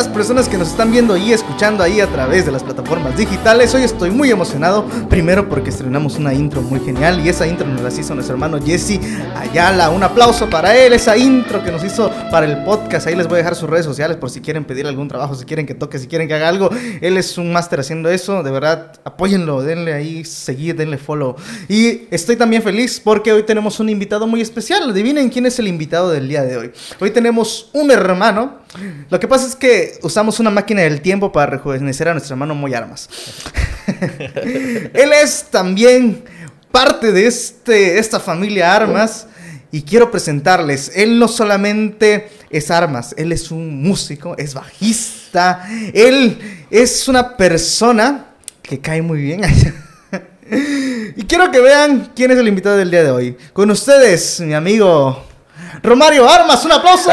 las personas que nos están viendo y escuchando ahí a través de las plataformas digitales? Hoy estoy muy emocionado, primero porque estrenamos una intro muy genial y esa intro nos la hizo nuestro hermano Jesse Ayala. Un aplauso para él, esa intro que nos hizo para el podcast. Ahí les voy a dejar sus redes sociales por si quieren pedir algún trabajo, si quieren que toque, si quieren que haga algo. Él es un máster haciendo eso, de verdad, apóyenlo, denle ahí seguir, denle follow. Y estoy también feliz porque hoy tenemos un invitado muy especial. Adivinen quién es el invitado del día de hoy. Hoy tenemos un hermano lo que pasa es que usamos una máquina del tiempo para rejuvenecer a nuestro hermano Moy Armas. Él es también parte de este, esta familia Armas y quiero presentarles. Él no solamente es Armas, él es un músico, es bajista, él es una persona que cae muy bien. y quiero que vean quién es el invitado del día de hoy. Con ustedes, mi amigo Romario Armas, un aplauso.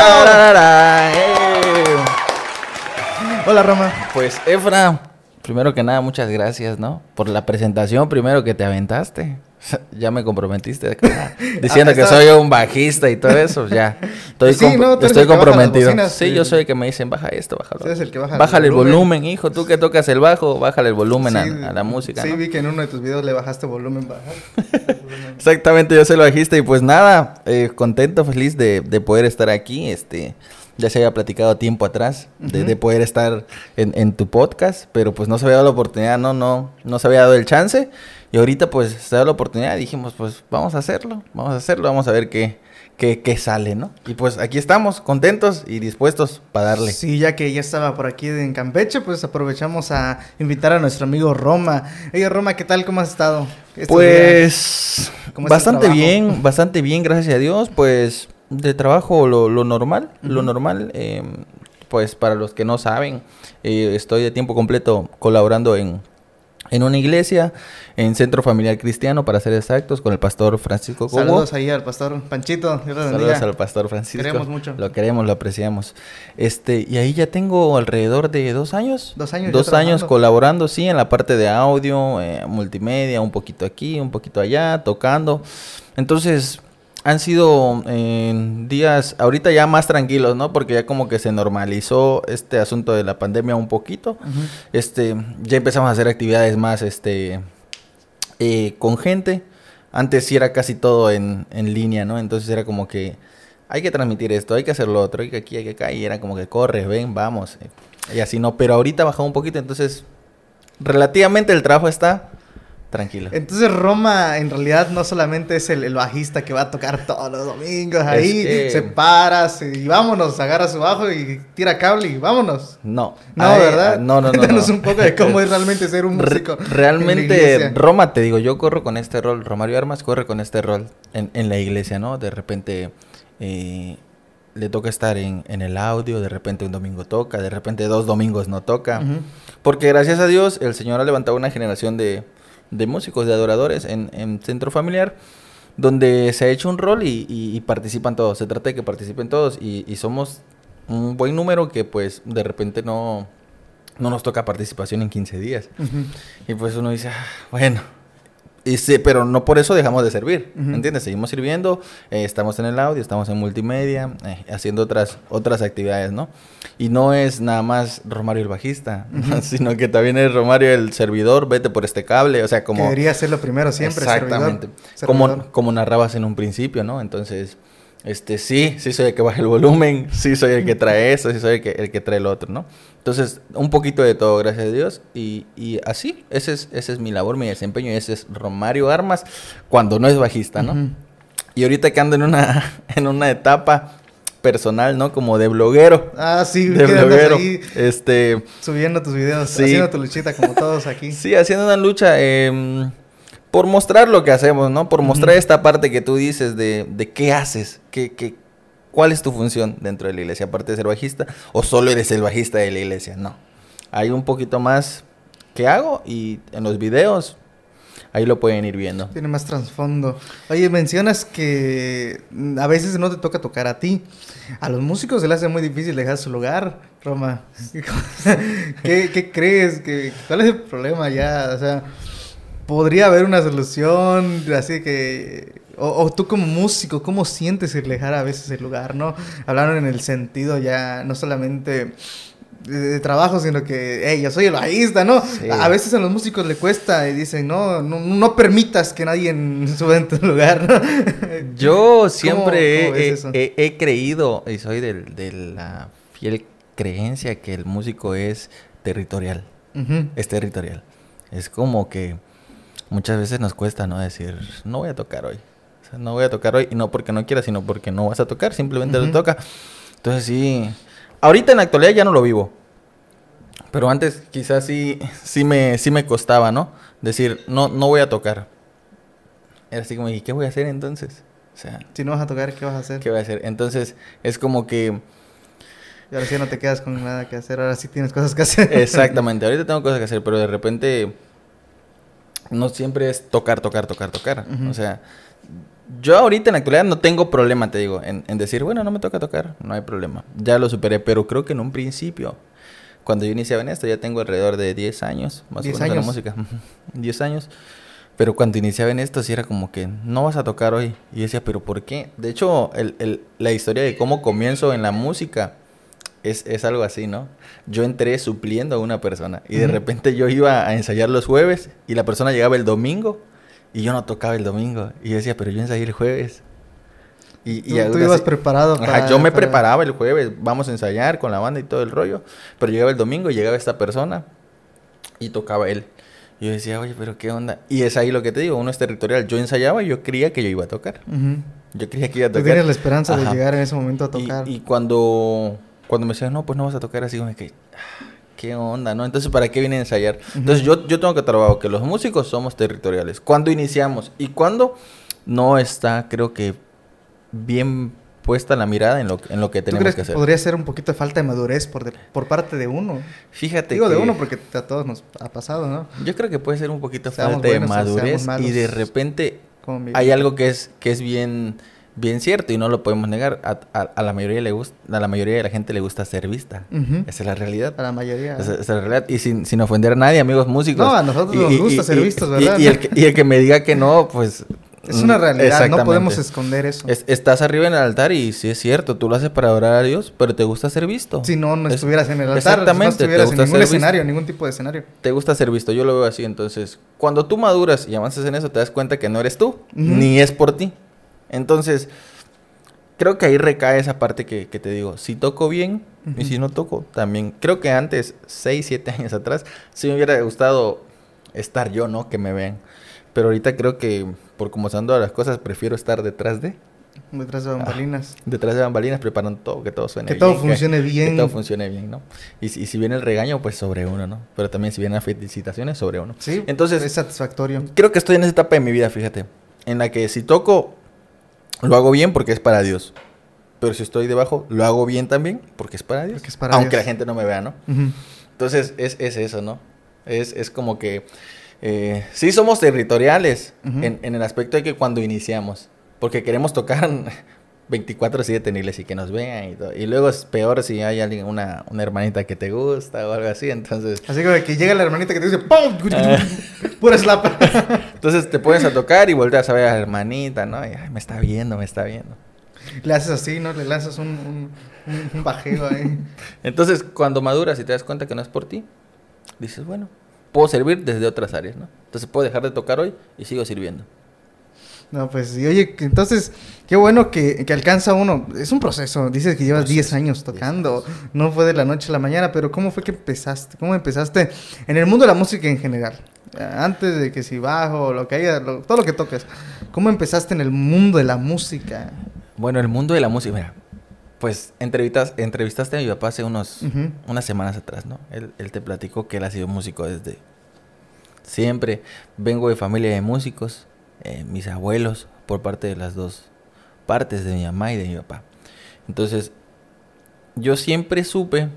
Hola Roma. Pues Efra, primero que nada, muchas gracias, ¿no? Por la presentación primero que te aventaste. ya me comprometiste diciendo que soy un bajista y todo eso, ya. Estoy, estoy comprometido. sí, yo soy el que me dicen, baja esto, bájalo. el que baja bájale el volumen. hijo, tú que tocas el bajo, bájale el volumen a, la música. Sí, vi que en uno de tus videos le bajaste volumen, bajar. Exactamente, yo soy el bajista y pues nada, eh, contento, feliz de, de poder estar aquí, este ya se había platicado tiempo atrás de, poder estar en, en, tu podcast, pero pues no se había dado la oportunidad, no, no, no se había dado el chance. Y ahorita pues se da la oportunidad y dijimos, pues vamos a hacerlo, vamos a hacerlo, vamos a ver qué, qué, qué sale, ¿no? Y pues aquí estamos, contentos y dispuestos para darle. Sí, ya que ya estaba por aquí en Campeche, pues aprovechamos a invitar a nuestro amigo Roma. Oye, Roma, ¿qué tal? ¿Cómo has estado? Pues bastante bien, bastante bien, gracias a Dios. Pues de trabajo lo, lo normal, lo normal. Eh, pues para los que no saben, eh, estoy de tiempo completo colaborando en en una iglesia, en Centro Familiar Cristiano, para ser exactos, con el pastor Francisco Cobo. Saludos ahí al pastor Panchito. Saludos al pastor Francisco. Queremos mucho. Lo queremos, lo apreciamos. Este, y ahí ya tengo alrededor de dos años. Dos años. Dos años colaborando, sí, en la parte de audio, eh, multimedia, un poquito aquí, un poquito allá, tocando. Entonces, han sido eh, días ahorita ya más tranquilos, ¿no? Porque ya como que se normalizó este asunto de la pandemia un poquito. Este, ya empezamos a hacer actividades más, este, eh, con gente. Antes sí era casi todo en, en, línea, ¿no? Entonces era como que hay que transmitir esto, hay que hacer lo otro, hay que aquí, hay que acá. Y era como que corre, ven, vamos. Y así no. Pero ahorita bajó un poquito, entonces relativamente el trabajo está Tranquilo. Entonces Roma en realidad no solamente es el, bajista que va a tocar todos los domingos ahí, se para y vámonos, agarra su bajo y tira cable y vámonos. No. No, ¿verdad? Ah, no, no, no. Cuéntanos un poco de cómo es realmente ser un músico. realmente Roma, te digo, yo corro con este rol, Romario Armas corre con este rol en, en la iglesia, ¿no? De repente eh, le toca estar en, en, el audio, de repente un domingo toca, de repente dos domingos no toca. Porque gracias a Dios el Señor ha levantado una generación de de músicos, de adoradores en, en Centro Familiar, donde se ha hecho un rol y, participan todos. Se trata de que participen todos y, somos un buen número que pues de repente no, no nos toca participación en 15 días. Y pues uno dice, ah, bueno, y pero no por eso dejamos de servir, ¿entiendes? Seguimos sirviendo, eh, estamos en el audio, estamos en multimedia, eh, haciendo otras, otras actividades, ¿no? Y no es nada más Romario el bajista, sino que también es Romario el servidor, vete por este cable, o sea, como... debería ser lo primero siempre, Exactamente. Como, como narrabas en un principio, ¿no? Entonces, este, sí, sí soy el que baja el volumen, sí soy el que trae eso, sí soy el que, el que trae el otro, ¿no? Entonces, un poquito de todo, gracias a Dios. Y, y así, ese es, ese es mi labor, mi desempeño. Y ese es Romario Armas cuando no es bajista, ¿no? Y ahorita que ando en una, en una etapa personal, ¿no? Como de bloguero. Ah, sí, de bloguero. este, subiendo tus videos, haciendo tu luchita como todos aquí. sí, haciendo una lucha eh, por mostrar lo que hacemos, ¿no? Por mostrar esta parte que tú dices de, de qué haces, qué, qué, ¿Cuál es tu función dentro de la iglesia, aparte de ser bajista? ¿O solo eres el bajista de la iglesia? No. Hay un poquito más que hago y en los videos ahí lo pueden ir viendo. Tiene más trasfondo. Oye, mencionas que a veces no te toca tocar a ti. A los músicos se les hace muy difícil dejar su lugar, Roma. ¿Qué, qué crees? que ¿Cuál es el problema ya? O sea, podría haber una solución así que o, tú como músico, ¿cómo sientes el dejar a veces el lugar, no? Hablaron en el sentido ya, no solamente de, trabajo, sino que, hey, yo soy el bajista, ¿no? A veces a los músicos le cuesta y dicen, no, no, permitas que nadie suba en tu lugar. Yo siempre he, creído y soy de, la fiel creencia que el músico es territorial. Es territorial. Es como que muchas veces nos cuesta, ¿no? Decir, no voy a tocar hoy. no voy a tocar hoy, y no porque no quiera, sino porque no vas a tocar, simplemente lo toca. Entonces sí, ahorita en la actualidad ya no lo vivo. Pero antes quizás sí, sí, me, sí me costaba, ¿no? Decir, no, no voy a tocar. Era así como, ¿y qué voy a hacer entonces? O sea, si no vas a tocar, ¿qué vas a hacer? ¿Qué voy a hacer? Entonces, es como que... Y ahora sí no te quedas con nada que hacer, ahora sí tienes cosas que hacer. Exactamente, ahorita tengo cosas que hacer, pero de repente no siempre es tocar, tocar, tocar, tocar. O sea, yo ahorita en la actualidad no tengo problema, te digo, en, en, decir, bueno, no me toca tocar, no hay problema. Ya lo superé, pero creo que en un principio cuando yo iniciaba en esto, ya tengo alrededor de 10 años, más o menos años. la música. 10 años. Pero cuando iniciaba en esto, sí era como que no vas a tocar hoy. Y yo decía, ¿pero por qué? De hecho, el, el, la historia de cómo comienzo en la música es, es, algo así, ¿no? Yo entré supliendo a una persona y de repente yo iba a ensayar los jueves y la persona llegaba el domingo y yo no tocaba el domingo. Y yo decía, pero yo ensayé el jueves. Y, tú, ibas preparado para, yo me preparaba el jueves, vamos a ensayar con la banda y todo el rollo. Pero llegaba el domingo y llegaba esta persona y tocaba él. Y yo decía, oye, pero qué onda. Y es ahí lo que te digo, uno es territorial. Yo ensayaba y yo creía que yo iba a tocar. Yo creía que iba a tocar. Tú la esperanza de llegar en ese momento a tocar. Y, cuando, cuando me decían, no, pues no vas a tocar así, como que, qué onda, ¿no? Entonces, ¿para qué viene a ensayar? Entonces, yo, yo tengo que trabajar que los músicos somos territoriales. Cuando iniciamos y cuando no está, creo que bien puesta la mirada en lo, en lo que tenemos que, hacer. podría ser un poquito de falta de madurez por, por parte de uno. Fíjate Digo de uno porque a todos nos ha pasado, ¿no? Yo creo que puede ser un poquito falta de madurez y de repente hay algo que es, que es bien, bien cierto y no lo podemos negar. A, la mayoría le gusta, a la mayoría de la gente le gusta ser vista. Esa es la realidad. A la mayoría. Esa, es la realidad. Y sin, sin ofender a nadie, amigos músicos. No, a nosotros nos gusta ser vistos, ¿verdad? Y, el que, y el que me diga que no, pues es una realidad, no podemos esconder eso. estás arriba en el altar y sí es cierto, tú lo haces para adorar a Dios, pero te gusta ser visto. Si no, no estuvieras en el altar, exactamente, no estuvieras en ningún escenario, ningún tipo de escenario. Te gusta ser visto, yo lo veo así. Entonces, cuando tú maduras y avanzas en eso, te das cuenta que no eres tú, ni es por ti. Entonces, creo que ahí recae esa parte que, te digo. Si toco bien y si no toco, también. Creo que antes, 6, 7 años atrás, sí me hubiera gustado estar yo, ¿no? Que me vean. Pero ahorita creo que por cómo se han dado las cosas, prefiero estar detrás de. Detrás de bambalinas. detrás de bambalinas, preparando todo, que todo suene bien. Que todo funcione bien. Que todo funcione bien, ¿no? Y, si viene el regaño, pues sobre uno, ¿no? Pero también si vienen las felicitaciones, sobre uno. Sí, entonces. Es satisfactorio. Creo que estoy en esa etapa de mi vida, fíjate. En la que si toco, lo hago bien porque es para Dios. Pero si estoy debajo, lo hago bien también porque es para Dios. Es para aunque la gente no me vea, ¿no? Entonces, es, es eso, ¿no? Es, es como que eh, sí somos territoriales en, el aspecto de que cuando iniciamos, porque queremos tocar 24/7 en iglesia y que nos vean y todo. Y luego es peor si hay alguien, una, una hermanita que te gusta o algo así, entonces... Así como que llega la hermanita que te dice ¡Pum! Pura slap. entonces te pones a tocar y volteas a ver a la hermanita, ¿no? Y, me está viendo, me está viendo. Le haces así, ¿no? Le lanzas un, un, un bajeo ahí. entonces, cuando maduras y te das cuenta que no es por ti, dices, bueno, puedo servir desde otras áreas, ¿no? Entonces puedo dejar de tocar hoy y sigo sirviendo. No, pues sí, oye, entonces, qué bueno que, alcanza uno. Es un proceso, dices que llevas 10 años tocando, no fue de la noche a la mañana, pero ¿cómo fue que empezaste? ¿Cómo empezaste en el mundo de la música en general? Antes de que si bajo, lo que haya, todo lo que toques. ¿Cómo empezaste en el mundo de la música? Bueno, el mundo de la música, mira, pues entrevistas, entrevistaste a mi papá hace unos, unas semanas atrás, ¿no? Él, te platicó que él ha sido músico desde siempre. Vengo de familia de músicos, eh, mis abuelos, por parte de las dos partes, de mi mamá y de mi papá. Entonces, yo siempre supe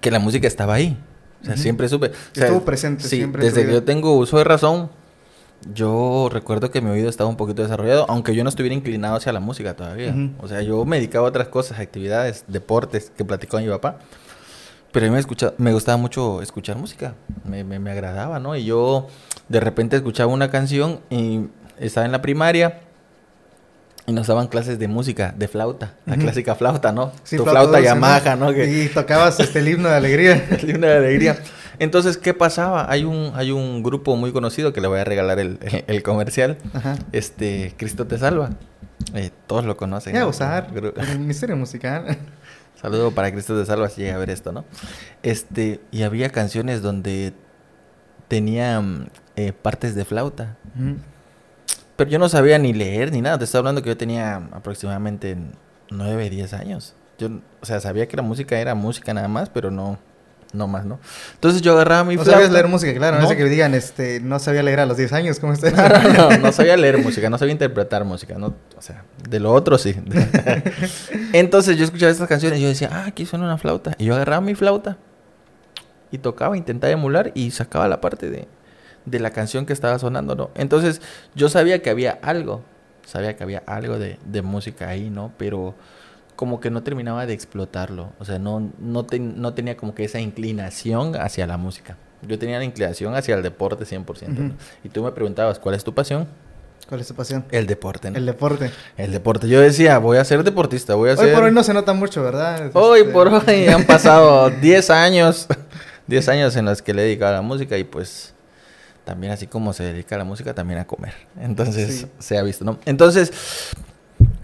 que la música estaba ahí. O sea, siempre supe. Estuvo presente sí, Desde que yo tengo uso de razón, yo recuerdo que mi oído estaba un poquito desarrollado, aunque yo no estuviera inclinado hacia la música todavía. O sea, yo me dedicaba a otras cosas, actividades, deportes que platicó mi papá. Pero a mí me, me gustaba mucho escuchar música, me, me, agradaba, ¿no? Y yo de repente escuchaba una canción y estaba en la primaria y nos daban clases de música, de flauta, la clásica flauta, ¿no? tu flauta, Yamaha, ¿no? Y tocabas este, el himno de alegría. el himno de alegría. Entonces, ¿qué pasaba? Hay un, hay un grupo muy conocido que le voy a regalar el, el, comercial. Este, Cristo te salva. Eh, todos lo conocen. Ya usar el misterio musical. Saludo para Cristo te salva si llega a ver esto, ¿no? Este, y había canciones donde tenían eh, partes de flauta. Pero yo no sabía ni leer ni nada. Te estaba hablando que yo tenía aproximadamente 9, 10 años. Yo, o sea, sabía que la música era música nada más, pero no, no más, ¿no? Entonces yo agarraba mi No sabías leer música, claro. No, sé que digan, este, no sabía leer a los 10 años, ¿cómo está? No, no, no, sabía leer música, no sabía interpretar música, no, o sea, de lo otro sí. Entonces yo escuchaba estas canciones y yo decía, ah, aquí suena una flauta. Y yo agarraba mi flauta y tocaba, intentaba emular y sacaba la parte de, de la canción que estaba sonando, ¿no? Entonces yo sabía que había algo, sabía que había algo de, de música ahí, ¿no? Pero como que no terminaba de explotarlo. O sea, no, no, no tenía como que esa inclinación hacia la música. Yo tenía la inclinación hacia el deporte 100%. Y tú me preguntabas, ¿cuál es tu pasión? ¿Cuál es tu pasión? El deporte, El deporte. El deporte. Yo decía, voy a ser deportista, voy a hoy por hoy no se nota mucho, ¿verdad? Hoy este, por hoy han pasado 10 años, 10 años en los que le he dedicado a la música y pues también así como se dedica a la música, también a comer. Entonces, se ha visto, ¿no? Entonces,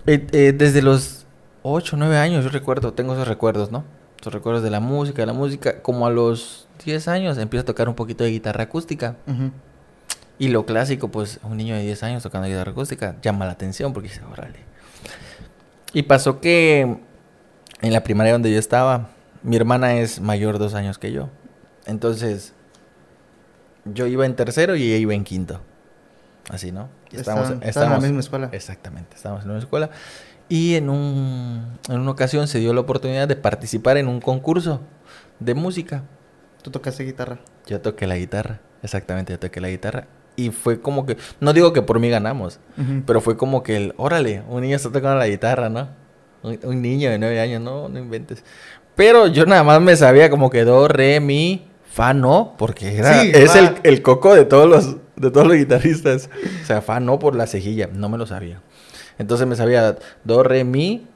eh, eh, desde los 8, 9 años, yo recuerdo, tengo esos recuerdos, ¿no? Esos recuerdos de la música, de la música. Como a los 10 años empiezo a tocar un poquito de guitarra acústica. Y lo clásico, pues un niño de 10 años tocando guitarra acústica llama la atención porque dice, órale. Y pasó que en la primaria donde yo estaba, mi hermana es mayor dos años que yo. Entonces, yo iba en tercero y ella iba en quinto. Así, ¿no? Estábamos, en la misma escuela. Exactamente, estábamos en la misma escuela. Y en, un, en una ocasión se dio la oportunidad de participar en un concurso de música. ¿Tú tocaste guitarra? Yo toqué la guitarra, exactamente, yo toqué la guitarra. Y fue como que, no digo que por mí ganamos, pero fue como que el, órale, un niño está tocando la guitarra, ¿no? Un, niño de nueve años, no, no inventes. Pero yo nada más me sabía como que do, re, mi, fa, no, porque era, es el, el, coco de todos los, de todos los guitarristas. O sea, fa, no por la cejilla, no me lo sabía. Entonces me sabía do, re, mi,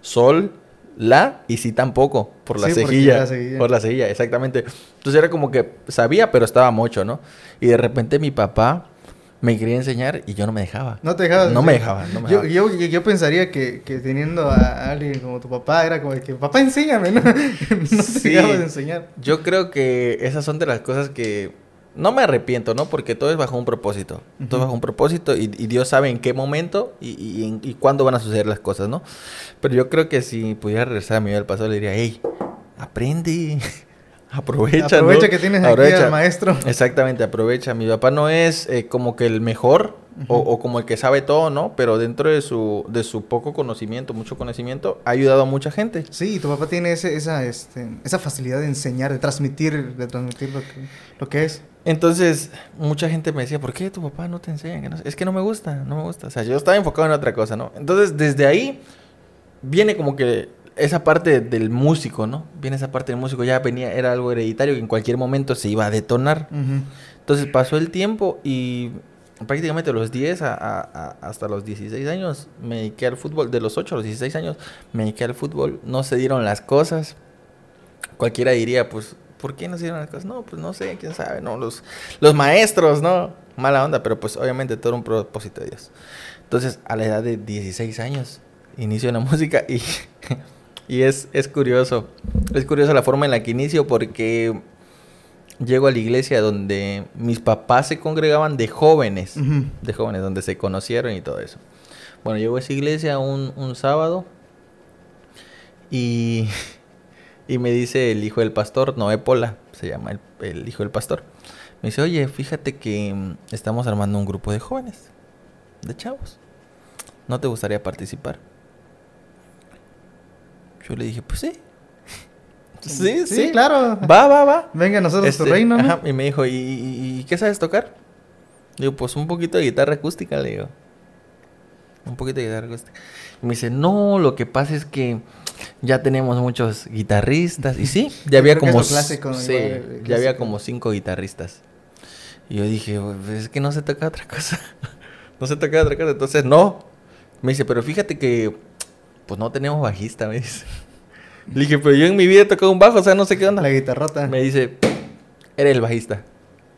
sol, la y si tampoco, por la, cejilla, Por la cejilla, exactamente. Entonces era como que sabía, pero estaba mucho, ¿no? Y de repente mi papá me quería enseñar y yo no me dejaba. ¿No te dejaba? No me dejaba. yo, yo, yo, pensaría que, que, teniendo a alguien como tu papá era como que, papá, enséñame, ¿no? no te dejaba de enseñar. Yo creo que esas son de las cosas que no me arrepiento, ¿no? Porque todo es bajo un propósito. Todo es bajo un propósito y, Dios sabe en qué momento y, y, cuándo van a suceder las cosas, ¿no? Pero yo creo que si pudiera regresar a mi vida del pasado, le diría, hey, aprende. aprovecha, Aprovecha que tienes aquí al maestro. Exactamente, aprovecha. Mi papá no es eh, como que el mejor o, como el que sabe todo, ¿no? Pero dentro de su, de su poco conocimiento, mucho conocimiento, ha ayudado a mucha gente. Sí, tu papá tiene ese, esa, este, esa facilidad de enseñar, de transmitir, de transmitir lo que, lo que es. Entonces, mucha gente me decía, ¿por qué tu papá no te enseña? Es que no me gusta, no me gusta. O sea, yo estaba enfocado en otra cosa, ¿no? Entonces, desde ahí viene como que esa parte del músico, ¿no? Viene esa parte del músico, ya venía, era algo hereditario que en cualquier momento se iba a detonar. Entonces pasó el tiempo y prácticamente los 10 hasta los 16 años me dediqué al fútbol. De los 8 a los 16 años me dediqué al fútbol. No se dieron las cosas. Cualquiera diría, pues, ¿por qué no se dieron las cosas? No, pues no sé, quién sabe, ¿no? Los, los maestros, ¿no? Mala onda, pero pues obviamente todo un propósito de Dios. Entonces, a la edad de 16 años, inicio en la música y, y es, es curioso. Es curioso la forma en la que inicio porque llego a la iglesia donde mis papás se congregaban de jóvenes, de jóvenes, donde se conocieron y todo eso. Bueno, llego a esa iglesia un, un sábado y, y, me dice el hijo del pastor, Noé Pola, se llama el, el, hijo del pastor. Me dice, oye, fíjate que mm, estamos armando un grupo de jóvenes, de chavos. ¿No te gustaría participar? Yo le dije, pues sí. Sí, sí, claro. Va, va, va. Venga, nosotros tu este, reino. Ajá, y me dijo, ¿Y, qué sabes tocar? Digo, pues un poquito de guitarra acústica, le digo. Un poquito de guitarra acústica. Y me dice, no, lo que pasa es que ya tenemos muchos guitarristas. Y sí, ya había como. Clásico, sí, ya había como cinco guitarristas. Y yo dije, pues es que no se toca otra cosa. no se toca otra cosa. Entonces, no. Me dice, pero fíjate que, pues no tenemos bajista, me dice. Le dije, pero yo en mi vida he tocado un bajo, o sea, no sé qué onda. La guitarrota. Me dice, eres el bajista.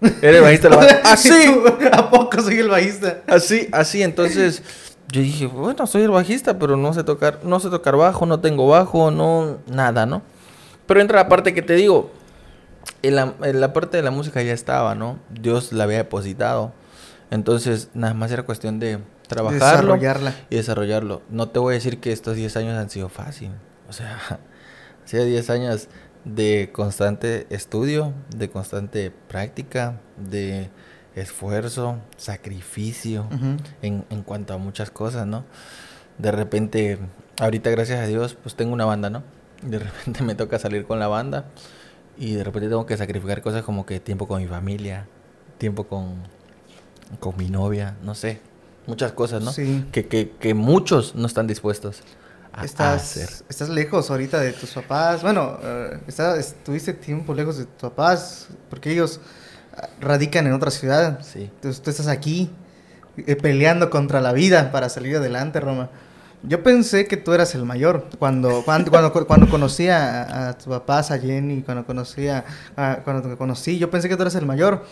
Eres el bajista. Así. ¿A poco soy el bajista? Así, así. Entonces, yo dije, bueno, soy el bajista, pero no sé tocar, no sé tocar bajo, no tengo bajo, no, nada, ¿no? Pero entra la parte que te digo, en la, en la parte de la música ya estaba, ¿no? Dios la había depositado. Entonces, nada más era cuestión de trabajarlo y desarrollarlo. No te voy a decir que estos 10 años han sido fácil. O sea, hacía 10 años de constante estudio, de constante práctica, de esfuerzo, sacrificio en, en, cuanto a muchas cosas, ¿no? De repente, ahorita gracias a Dios, pues tengo una banda, ¿no? De repente me toca salir con la banda y de repente tengo que sacrificar cosas como que tiempo con mi familia, tiempo con, con mi novia, no sé, muchas cosas, ¿no? Sí. Que, que, que muchos no están dispuestos a, estás, hacer. Estás lejos ahorita de tus papás. Bueno, uh, estuviste tiempo lejos de tus papás porque ellos ah, radican en otra ciudad. Sí. Entonces tú estás aquí eh, peleando contra la vida para salir adelante, Roma. Yo pensé que tú eras el mayor. Cuando, cuando, cuando, cuando conocí a, a tus papás, a Jenny, cuando conocí a, cuando te conocí, yo pensé que tú eras el mayor.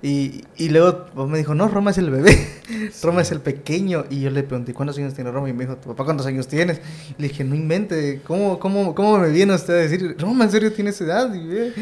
Y, y luego me dijo, no, Roma es el bebé, Roma es el pequeño. Y yo le pregunté, ¿cuántos años tiene Roma? Y me dijo, ¿tu papá cuántos años tienes? Y le dije, no invente, ¿cómo, cómo, cómo me viene usted a decir, Roma, ¿en serio tiene esa edad? Y,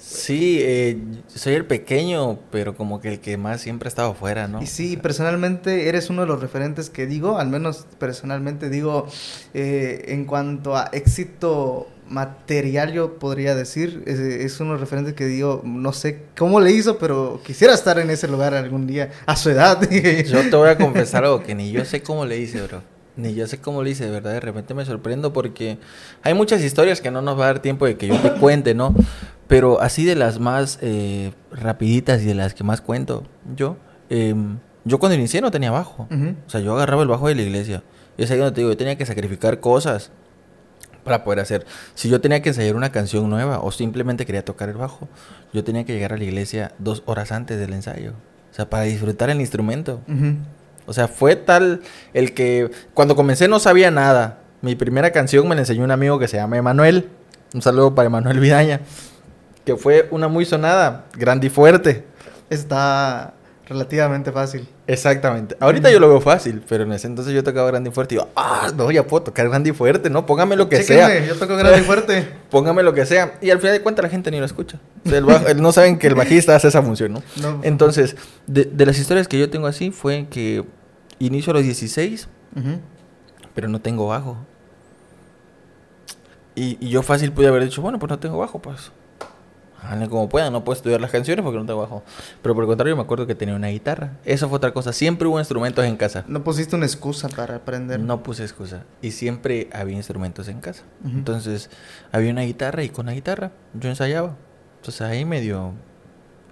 Sí, eh, soy el pequeño, pero como que el que más siempre ha estado fuera, ¿no? Y sí, personalmente eres uno de los referentes que digo, al menos personalmente digo, eh, en cuanto a éxito material yo podría decir, es, es uno de los referentes que digo, no sé cómo le hizo, pero quisiera estar en ese lugar algún día, a su edad. yo te voy a confesar algo que ni yo sé cómo le hice, bro. Ni yo sé cómo le hice, de verdad, de repente me sorprendo porque hay muchas historias que no nos va a dar tiempo de que yo te cuente, ¿no? Pero así de las más eh, rapiditas y de las que más cuento, yo, em, yo cuando inicié no tenía bajo. O sea, yo agarraba el bajo de la iglesia. Y es ahí donde te digo, yo tenía que sacrificar cosas para poder hacer. Si yo tenía que ensayar una canción nueva o simplemente quería tocar el bajo, yo tenía que llegar a la iglesia dos horas antes del ensayo. O sea, para disfrutar el instrumento. O sea, fue tal el que cuando comencé no sabía nada. Mi primera canción me la enseñó un amigo que se llama Emanuel. Un saludo para Emanuel Vidaña que fue una muy sonada, grande y fuerte. Está relativamente fácil. Exactamente. Ahorita yo lo veo fácil, pero en ese entonces yo tocaba grande y fuerte y digo, ah, no, ya puedo tocar grande y fuerte, ¿no? Póngame lo que sea. yo toco grande y fuerte. Póngame lo que sea. Y al final de cuentas la gente ni lo escucha. no saben que el bajista hace esa función, ¿no? Entonces, de, las historias que yo tengo así fue que inicio a los 16, pero no tengo bajo. Y, y, yo fácil pude haber dicho, bueno, pues no tengo bajo, pues Háganle como puedan, no puedo estudiar las canciones porque no tengo bajo. Pero por el contrario, me acuerdo que tenía una guitarra. Eso fue otra cosa. Siempre hubo instrumentos en casa. ¿No pusiste una excusa para aprender? No puse excusa. Y siempre había instrumentos en casa. Entonces, había una guitarra y con la guitarra yo ensayaba. Entonces ahí medio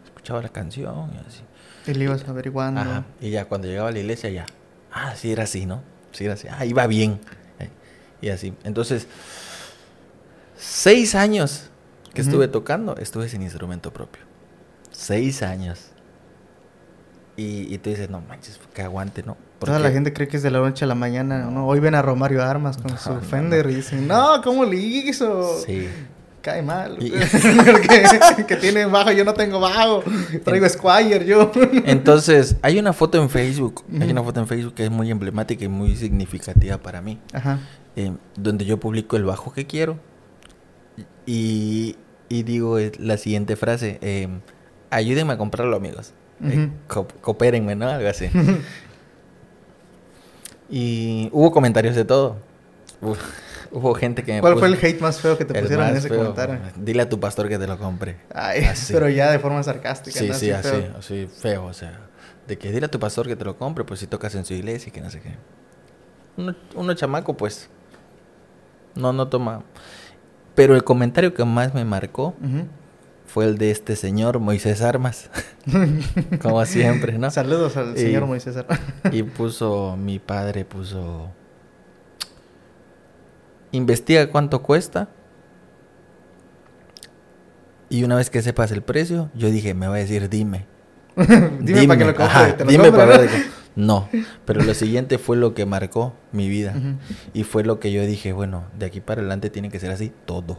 escuchaba la canción y así. Y le ibas averiguando. Ajá. Y ya cuando llegaba a la iglesia, ya. Ah, sí era así, ¿no? Sí era así. Ah, iba bien. Y así. Entonces, seis años que estuve tocando, estuve sin instrumento propio. Seis años. Y, y te dices, no manches, que aguante, ¿no? Toda la gente cree que es de la noche a la mañana, ¿no? Hoy ven a Romario Armas con su Fender y dicen, no, ¿cómo le hizo? Sí. Cae mal. que, tiene bajo, yo no tengo bajo. Traigo Squire yo. Entonces, hay una foto en Facebook. Hay una foto en Facebook que es muy emblemática y muy significativa para mí. Ajá. Eh, donde yo publico el bajo que quiero. Y, y digo la siguiente frase, eh, ayúdenme a comprarlo amigos, eh, coopérenme, ¿no? Algo así. y hubo comentarios de todo. Hubo, gente que me ¿Cuál fue el hate más feo que te pusieron en ese comentario? Dile a tu pastor que te lo compre. Ay, pero ya de forma sarcástica. Sí, sí, así, feo. así, feo, o sea. De que dile a tu pastor que te lo compre, pues si tocas en su iglesia y que no sé qué. Uno, uno chamaco, pues, no, no toma... Pero el comentario que más me marcó fue el de este señor Moisés Armas. Como siempre, ¿no? Saludos al señor Moisés Armas. y puso, mi padre puso, investiga cuánto cuesta. Y una vez que sepas el precio, yo dije, me va a decir, dime. dime, para que lo compre. dime para No, pero lo siguiente fue lo que marcó mi vida. Y fue lo que yo dije, bueno, de aquí para adelante tiene que ser así todo,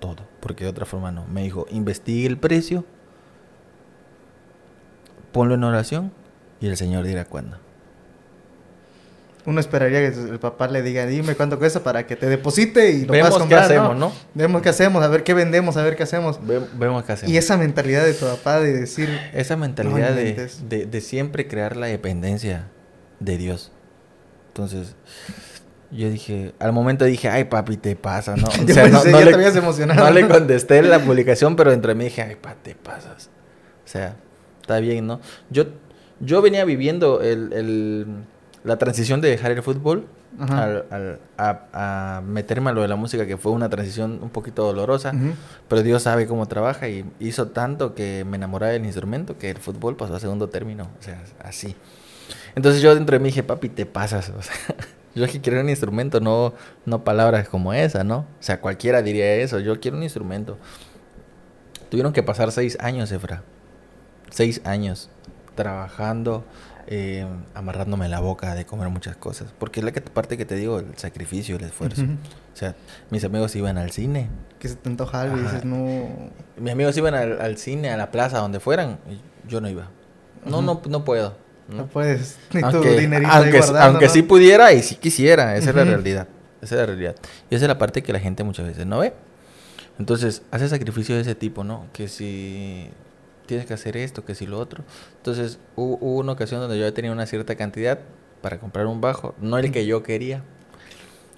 todo, porque de otra forma no. Me dijo, investigue el precio, ponlo en oración y el Señor dirá cuándo uno esperaría que el papá le diga, dime cuánto cuesta para que te deposite y lo Vemos qué hacemos, ¿no? Vemos qué hacemos, a ver qué vendemos, a ver qué hacemos. vemos qué hacemos. Y esa mentalidad de tu papá de decir... Esa mentalidad de, de, siempre crear la dependencia de Dios. Entonces, yo dije, al momento dije, ay papi, te pasa, ¿no? O sea, no, ya le, te habías emocionado. No le contesté la publicación, pero entre mí dije, ay papi, te pasas. O sea, está bien, ¿no? Yo, yo venía viviendo el la transición de dejar el fútbol al, a, meterme a lo de la música, que fue una transición un poquito dolorosa, pero Dios sabe cómo trabaja y hizo tanto que me enamoré del instrumento que el fútbol pasó a segundo término, o sea, así. Entonces yo dentro de mí dije, papi, te pasas, o sea, yo que quiero un instrumento, no, no palabras como esa, ¿no? O sea, cualquiera diría eso, yo quiero un instrumento. Tuvieron que pasar seis años, Efra, seis años trabajando, eh, amarrándome la boca de comer muchas cosas. Porque es la que, parte que te digo, el sacrificio, el esfuerzo. O sea, mis amigos iban al cine. Que se te antoja algo y dices, no... Mis amigos iban al, cine, a la plaza, donde fueran. Y yo no iba. No, no, no puedo. No, puedes. Ni aunque, aunque, aunque sí pudiera y sí quisiera. Esa es la realidad. Esa es la realidad. Y esa es la parte que la gente muchas veces no ve. Entonces, hace sacrificio de ese tipo, ¿no? Que si tienes que hacer esto, que si lo otro. Entonces hubo, una ocasión donde yo tenía una cierta cantidad para comprar un bajo, no el que yo quería,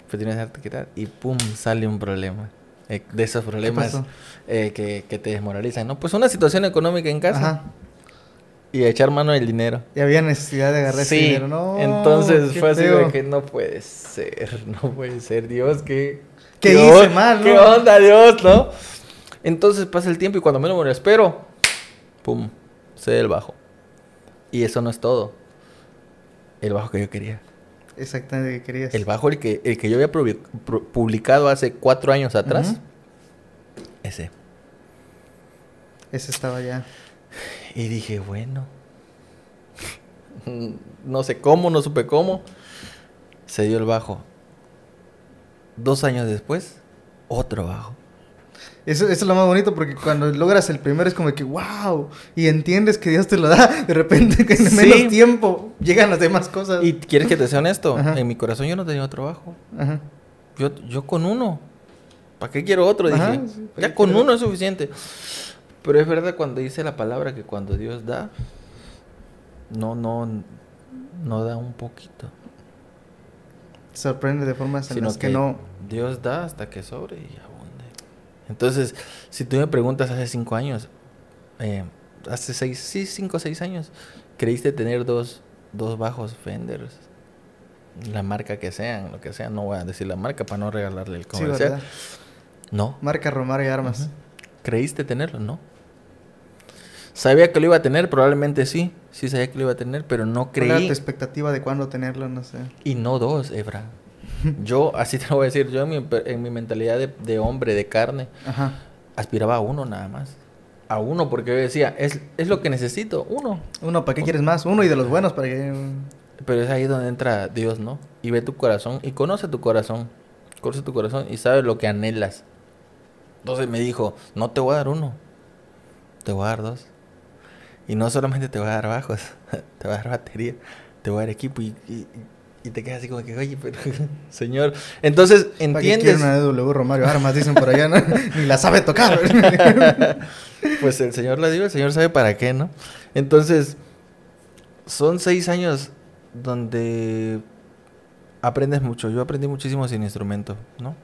pero tenía cierta cantidad y pum, sale un problema. Eh, de esos problemas eh, que, que, te desmoralizan, ¿no? Pues una situación económica en casa. Y echar mano del dinero. Y había necesidad de agarrar ese dinero, ¿no? Entonces fue así de que no puede ser, no puede ser, Dios, que... ¿Qué, hice mal, no? ¿Qué onda, Dios, no? Entonces pasa el tiempo y cuando menos me lo espero, pum, sé el bajo. Y eso no es todo. El bajo que yo quería. Exactamente, que querías. El bajo, el que, el que yo había publicado hace cuatro años atrás. Ese. Ese estaba ya. Y dije, bueno. no sé cómo, no supe cómo. Se dio el bajo. Dos años después, otro bajo. Eso, es lo más bonito porque cuando logras el primero es como que wow y entiendes que Dios te lo da de repente que en menos tiempo llegan las demás cosas. Y quieres que te sea honesto, en mi corazón yo no tenía trabajo. Yo, yo con uno. ¿Para qué quiero otro? Dije, ya con uno es suficiente. Pero es verdad cuando dice la palabra que cuando Dios da, no, no, no da un poquito. Sorprende de formas en las que, no. Dios da hasta que sobre y entonces, si tú me preguntas hace cinco años, eh, hace seis, sí, cinco o seis años, creíste tener dos, dos bajos Fenders, la marca que sean, lo que sea, no voy a decir la marca para no regalarle el comercial. no. Marca Romar y Armas. ¿Creíste tenerlo? No. ¿Sabía que lo iba a tener? Probablemente sí. Sí sabía que lo iba a tener, pero no creí. ¿Cuál era tu expectativa de cuándo tenerlo? No sé. Y no dos, Ebra. Yo, así te lo voy a decir, yo en mi, en mi mentalidad de, hombre, de carne, aspiraba a uno nada más. A uno, porque yo decía, es, es lo que necesito, uno. Uno, ¿para qué quieres más? Uno y de los buenos, para que... Pero es ahí donde entra Dios, ¿no? Y ve tu corazón y conoce tu corazón. Conoce tu corazón y sabe lo que anhelas. Entonces me dijo, no te voy a dar uno, te voy a dar dos. Y no solamente te voy a dar bajos, te voy a dar batería, te voy a dar equipo y y te quedas así como que, oye, pero, señor. Entonces, entiendes. una W Romario Armas, dicen por allá, ¿no? Ni la sabe tocar. pues el señor la dio, el señor sabe para qué, ¿no? Entonces, son seis años donde aprendes mucho. Yo aprendí muchísimo sin instrumento, ¿no?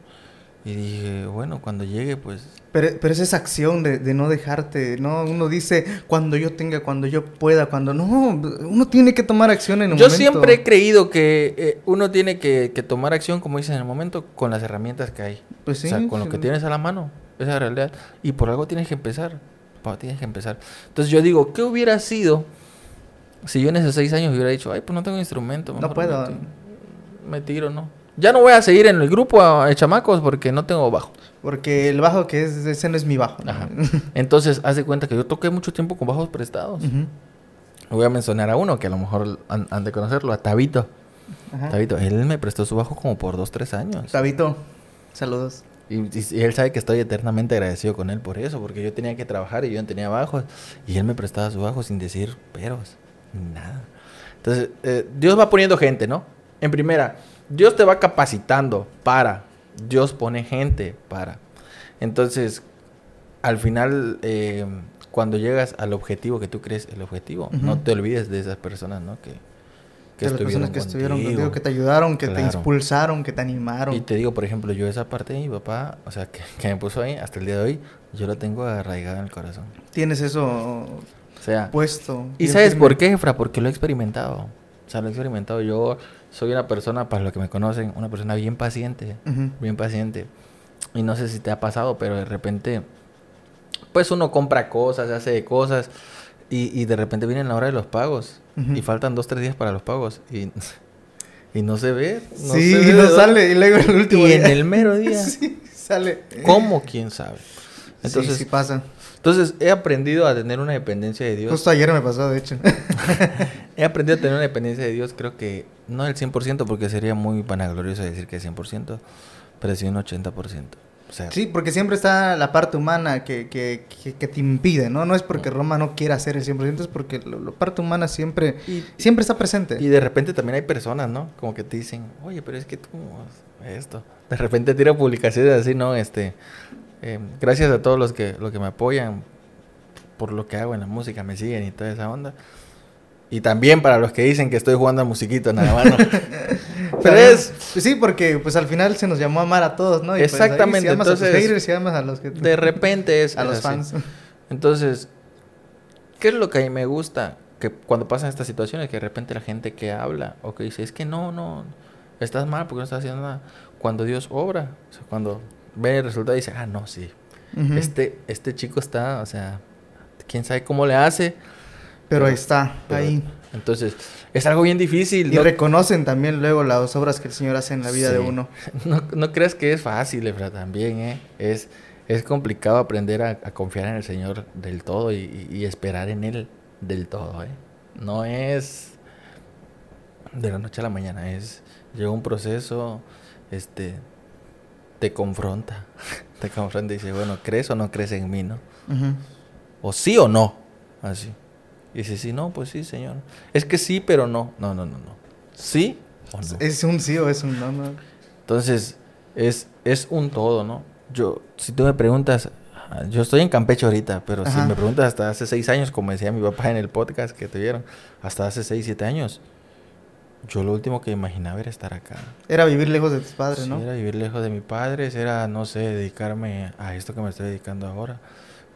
Y dije, bueno, cuando llegue, pues... Pero, pero es esa acción de, de, no dejarte, ¿no? Uno dice, cuando yo tenga, cuando yo pueda, cuando... No, uno tiene que tomar acción en un yo momento. Yo siempre he creído que eh, uno tiene que, que, tomar acción, como dices en el momento, con las herramientas que hay. Pues sí. O sea, con lo que tienes a la mano. Esa es la realidad. Y por algo tienes que empezar. Tienes que empezar. Entonces yo digo, ¿qué hubiera sido si yo en esos seis años hubiera dicho, ay, pues no tengo instrumento? No puedo. me tiro, ¿no? Ya no voy a seguir en el grupo de chamacos porque no tengo bajo. Porque el bajo que es, ese no es mi bajo. Entonces, haz de cuenta que yo toqué mucho tiempo con bajos prestados. Voy a mencionar a uno que a lo mejor han, de conocerlo, a Tabito. Tabito, él me prestó su bajo como por dos, tres años. Tabito, saludos. Y, él sabe que estoy eternamente agradecido con él por eso, porque yo tenía que trabajar y yo no tenía bajos. Y él me prestaba su bajo sin decir peros, nada. Entonces, eh, Dios va poniendo gente, ¿no? En primera, Dios te va capacitando para. Dios pone gente para. Entonces, al final, eh, cuando llegas al objetivo que tú crees el objetivo, no te olvides de esas personas, ¿no? Que, que las personas que estuvieron contigo, que te ayudaron, que te impulsaron, que te animaron. Y te digo, por ejemplo, yo esa parte de mi papá, o sea, que, me puso ahí hasta el día de hoy, yo la tengo arraigada en el corazón. Tienes eso o sea, puesto. ¿Y sabes por qué, Efra? Porque lo he experimentado. O sea, lo he experimentado. Yo soy una persona, para los que me conocen, una persona bien paciente, bien paciente. Y no sé si te ha pasado, pero de repente, pues uno compra cosas, hace cosas, y, y de repente viene la hora de los pagos, y faltan dos, tres días para los pagos, y, y no se ve. No sí, se ve no sale, y luego el último Y en el mero día. sí, sale. ¿Cómo? ¿Quién sabe? Entonces, sí, sí pasa. Entonces he aprendido a tener una dependencia de Dios. Justo ayer me pasó, de hecho. he aprendido a tener una dependencia de Dios, creo que no el 100% porque sería muy vanaglorioso decir que es 100%, pero sí un 80%. O sea, sí, porque siempre está la parte humana que, que, que, te impide, ¿no? No es porque Roma no quiera hacer el 100%, es porque la parte humana siempre, siempre está presente. Y de repente también hay personas, ¿no? Como que te dicen, oye, pero es que tú, esto. De repente tira publicaciones así, ¿no? Este, eh, gracias a todos los que, los que me apoyan por lo que hago en la música, me siguen y toda esa onda. Y también para los que dicen que estoy jugando a musiquito nada más. Pero es... Sí, porque pues al final se nos llamó a amar a todos, ¿no? Pues, Exactamente. Entonces, a los haters, a los que... De repente es... a los fans. Entonces, ¿qué es lo que a mí me gusta? Que cuando pasan estas situaciones, que de repente la gente que habla o que dice, es que no, no, estás mal porque no estás haciendo nada. Cuando Dios obra, o sea, cuando ve el resultado y dice, ah, no, sí. este, este chico está, o sea, quién sabe cómo le hace. Pero, está, ahí. Entonces, es algo bien difícil. Y reconocen también luego las obras que el Señor hace en la vida de uno. No, no creas que es fácil, Efra, también, ¿eh? Es, es complicado aprender a, confiar en el Señor del todo y, y, esperar en Él del todo, ¿eh? No es de la noche a la mañana, es... Llega un proceso, este, te confronta. te confronta y dice, bueno, ¿crees o no crees en mí, no? O sí o no. Así. Y dice, sí, no, pues sí, señor. Es que sí, pero no. No, no, no, no. ¿Sí o no? Es un sí o es un no, no. Entonces, es, es un todo, ¿no? Yo, si tú me preguntas, yo estoy en Campeche ahorita, pero si me preguntas hasta hace seis años, como decía mi papá en el podcast que tuvieron, hasta hace seis, siete años, yo lo último que imaginaba era estar acá. Era vivir lejos de tus padres, ¿no? Era vivir lejos de mis padres, era, no sé, dedicarme a esto que me estoy dedicando ahora.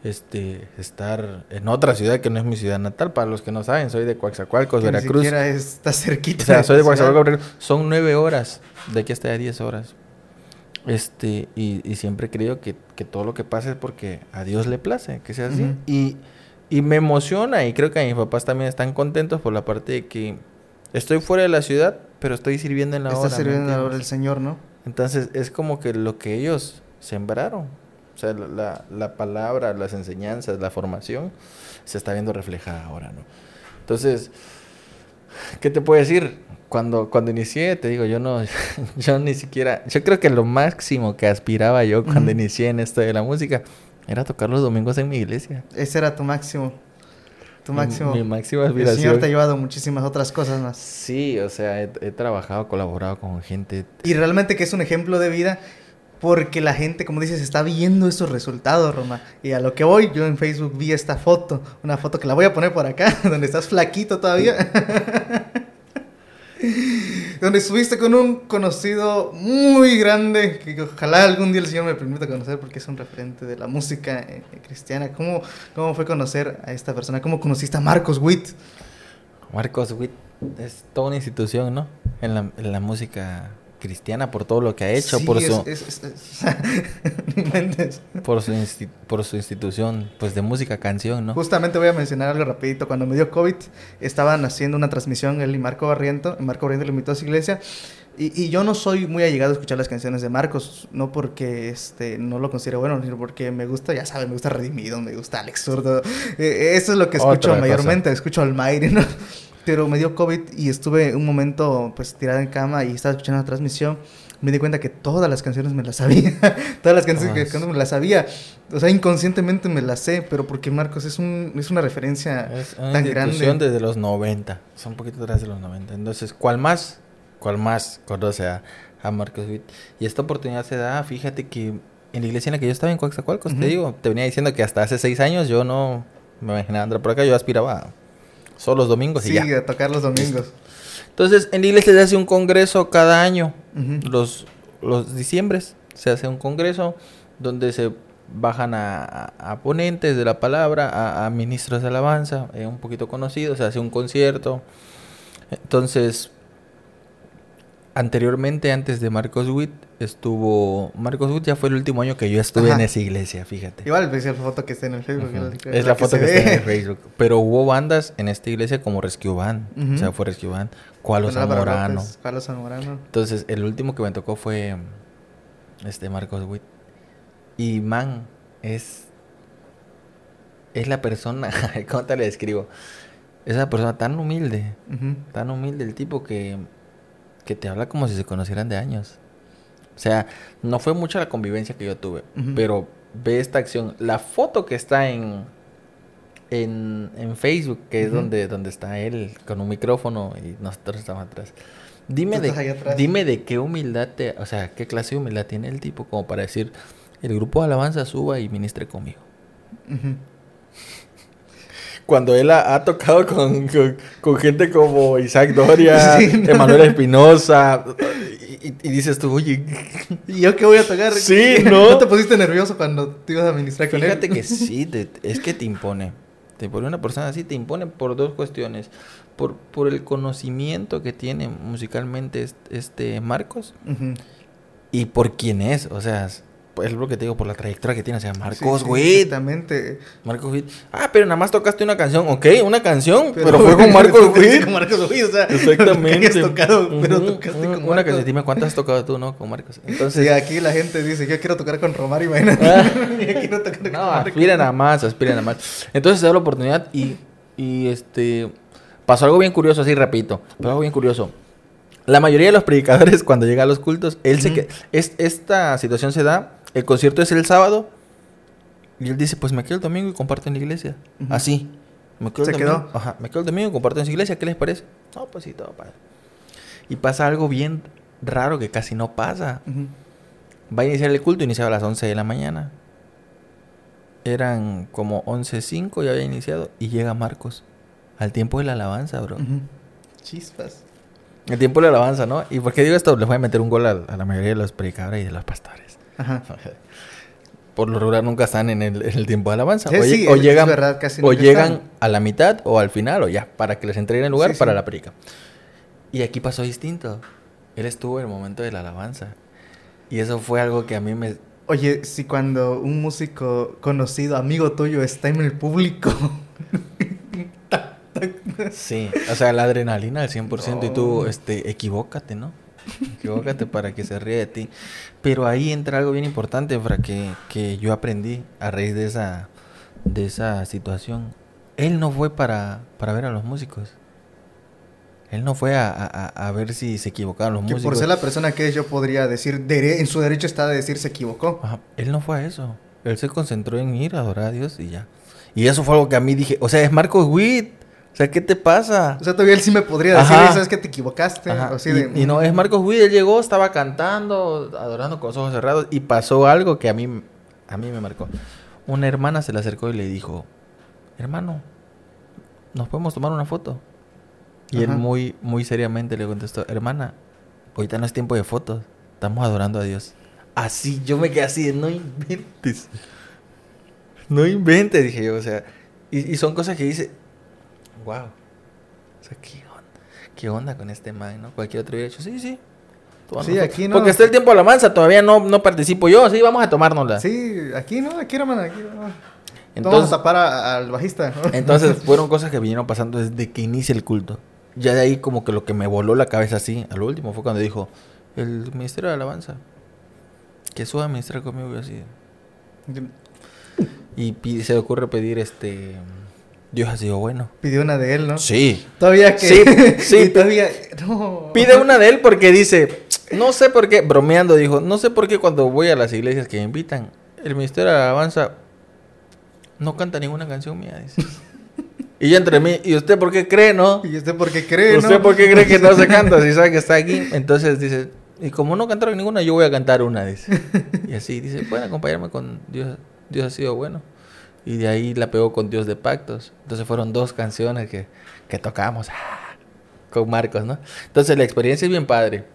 Este, estar en otra ciudad que no es mi ciudad natal. Para los que no saben, soy de Coaxacualcos, Veracruz. Ni siquiera está cerquita. O sea, soy de Coaxacualcos, Son nueve horas, de aquí hasta diez horas. Este, y, y siempre he creído que, que, todo lo que pasa es porque a Dios le place, que sea así. y, y me emociona, y creo que mis papás también están contentos por la parte de que Estoy fuera de la ciudad, pero estoy sirviendo en la obra. Estás sirviendo en la obra del Señor, ¿no? Entonces es como que lo que ellos sembraron, sea, la, la, palabra, las enseñanzas, la formación, se está viendo reflejada ahora, ¿no? Entonces, ¿qué te puedo decir? Cuando, cuando inicié, te digo, yo no, yo ni siquiera, yo creo que lo máximo que aspiraba yo cuando inicié en esto de la música era tocar los domingos en mi iglesia. Ese era tu máximo. Tu máximo. Mi, máxima aspiración. El Señor te ha llevado muchísimas otras cosas más. Sí, o sea, he, trabajado, colaborado con gente. Y realmente que es un ejemplo de vida porque la gente, como dices, está viendo esos resultados, Roma. Y a lo que voy, yo en Facebook vi esta foto, una foto que la voy a poner por acá, donde estás flaquito todavía. donde estuviste con un conocido muy grande, que ojalá algún día el Señor me permita conocer porque es un referente de la música eh, cristiana. ¿Cómo, ¿Cómo fue conocer a esta persona? ¿Cómo conociste a Marcos Witt? Marcos Witt es toda una institución, ¿no? En la, en la música cristiana por todo lo que ha hecho, por su por su por su institución pues de música canción, ¿no? Justamente voy a mencionar algo rapidito, cuando me dio COVID estaban haciendo una transmisión él y Marco Barriento, Marco Barriento lo invitó a su iglesia y, yo no soy muy allegado a escuchar las canciones de Marcos, no porque este no lo considero bueno, sino porque me gusta, ya saben, me gusta Redimido, me gusta Alex Zurdo. Eh, eso es lo que escucho mayormente, escucho al Mayri, ¿no? Pero me dio COVID y estuve un momento pues tirada en cama y estaba escuchando la transmisión. Me di cuenta que todas las canciones me las sabía. todas las canciones que me las sabía. O sea, inconscientemente me las sé, pero porque Marcos es, un, es una referencia es una tan grande. desde los 90. Son un poquito atrás de los 90. Entonces, ¿cuál más? ¿Cuál más conoce a, a Marcos Witt? Y esta oportunidad se da, fíjate que en la iglesia en la que yo estaba en Coaxacualcos, te digo, te venía diciendo que hasta hace seis años yo no me imaginaba andar por acá, yo aspiraba Solo los domingos y ya. Sí, a tocar los domingos. Entonces, en la iglesia se hace un congreso cada año. Los, los diciembres se hace un congreso donde se bajan a, ponentes de la palabra, a, ministros de alabanza, eh, un poquito conocidos, se hace un concierto. Entonces, anteriormente, antes de Marcos Witt, estuvo. Marcos Witt ya fue el último año que yo estuve en esa iglesia, fíjate. Igual es la foto que está en el Facebook. Es la, foto que, está en el Facebook. Pero hubo bandas en esta iglesia como Rescue Band. O sea, fue Rescue Band. Cualo Zamorano. Cualo Zamorano. Entonces, el último que me tocó fue. Este, Marcos Witt. Y man, es. Es la persona. ¿Cómo te le describo? Es una persona tan humilde. Tan humilde, el tipo que que te habla como si se conocieran de años. O sea, no fue mucha la convivencia que yo tuve, pero ve esta acción. La foto que está en, en, Facebook, que es donde, donde está él con un micrófono y nosotros estamos atrás. Dime de, dime de qué humildad te, o sea, qué clase de humildad tiene el tipo como para decir, el grupo de alabanza suba y ministre conmigo cuando él ha, tocado con, con, gente como Isaac Doria, Emanuel Espinosa, y, dices tú, oye, ¿y yo qué voy a tocar? Sí, ¿no? ¿No te pusiste nervioso cuando te ibas a administrar con Fíjate que sí, es que te impone. Te impone una persona así, te impone por dos cuestiones. Por, por el conocimiento que tiene musicalmente este Marcos y por quién es. O sea, es lo que te digo, por la trayectoria que tiene, o sea, Marcos Witt. exactamente. Marcos Witt. Ah, pero nada más tocaste una canción, ok, una canción, pero, fue con Marcos Witt. con Marcos Witt, o sea, exactamente. tocado, pero tocaste con Una canción, dime cuántas has tocado tú, ¿no? Con Marcos. Entonces. Sí, aquí la gente dice, yo quiero tocar con Romario, imagínate. Aquí no tocar con no, aspira nada más, aspira nada más. Entonces se da la oportunidad y, y este. Pasó algo bien curioso, así repito. Pasó algo bien curioso. La mayoría de los predicadores, cuando llega a los cultos, él se que es, esta situación se da el concierto es el sábado. Y él dice, pues me quedo el domingo y comparto en la iglesia. Así. Me quedo ¿Se el domingo, quedó? Ajá, me quedo el domingo y comparto en su iglesia. ¿Qué les parece? No, pues sí, todo padre. Y pasa algo bien raro que casi no pasa. Va a iniciar el culto, iniciaba a las 11 de la mañana. Eran como 11.05, ya había iniciado. Y llega Marcos. Al tiempo de la alabanza, bro. Chispas. El tiempo de la alabanza, ¿no? ¿Y por qué digo esto? Les voy a meter un gol a, a la mayoría de los predicadores y de los pastores. Por lo regular nunca están en el, tiempo de alabanza. o, llegan, o llegan a la mitad o al final o ya, para que les entreguen el lugar para la predica. Y aquí pasó distinto. Él estuvo en el momento de la alabanza. Y eso fue algo que a mí me... Oye, si cuando un músico conocido, amigo tuyo, está en el público... sí, o sea, la adrenalina al 100% y tú, este, equivócate, ¿no? Equivócate para que se ríe de ti. Pero ahí entra algo bien importante, Fra, que, que yo aprendí a raíz de esa, de esa situación. Él no fue para, para ver a los músicos. Él no fue a, a, ver si se equivocaban los músicos. Por ser la persona que es, yo podría decir, en su derecho está de decir se equivocó. Él no fue a eso. Él se concentró en ir a adorar a Dios y ya. Y eso fue algo que a mí dije, o sea, es Marcos Witt. O sea, ¿qué te pasa? O sea, todavía él sí me podría decir, ¿sabes que te equivocaste? y, no, es Marcos Witt, él llegó, estaba cantando, adorando con los ojos cerrados y pasó algo que a mí, a mí me marcó. Una hermana se le acercó y le dijo, hermano, ¿nos podemos tomar una foto? Y él muy, muy seriamente le contestó, hermana, ahorita no es tiempo de fotos, estamos adorando a Dios. Así, yo me quedé así de, no inventes. No inventes, dije yo, o sea, y, y son cosas que dice, wow. O sea, ¿qué onda? ¿Qué onda con este man, no? Cualquier otro hubiera dicho, sí, sí. Sí, aquí no. Porque está el tiempo de la mansa, todavía no, no participo yo, sí, vamos a tomárnosla. Sí, aquí no, aquí hermano, aquí no. Entonces, vamos a tapar al bajista. Entonces, fueron cosas que vinieron pasando desde que inicia el culto. Ya de ahí como que lo que me voló la cabeza así, al último, fue cuando dijo, el Ministerio de Alabanza, que suba a ministrar conmigo y así. Y se le ocurre pedir este Dios ha sido bueno. Pidió una de él, ¿no? Sí. Todavía que. Sí, sí. todavía. No. Pide una de él porque dice. No sé por qué. Bromeando dijo. No sé por qué cuando voy a las iglesias que me invitan. El ministerio de alabanza. No canta ninguna canción mía. Dice. Y yo entre mí. ¿Y usted por qué cree, no? ¿Y usted por qué cree, ¿Usted por qué cree que no se canta? Si sabe que está aquí. Entonces dice. Y como no cantaron ninguna, yo voy a cantar una. Dice. Y así dice. Pueden acompañarme con Dios. Dios ha sido bueno. Y de ahí la pegó con Dios de Pactos. Entonces fueron dos canciones que, que tocamos ah, con Marcos, ¿no? Entonces la experiencia es bien padre.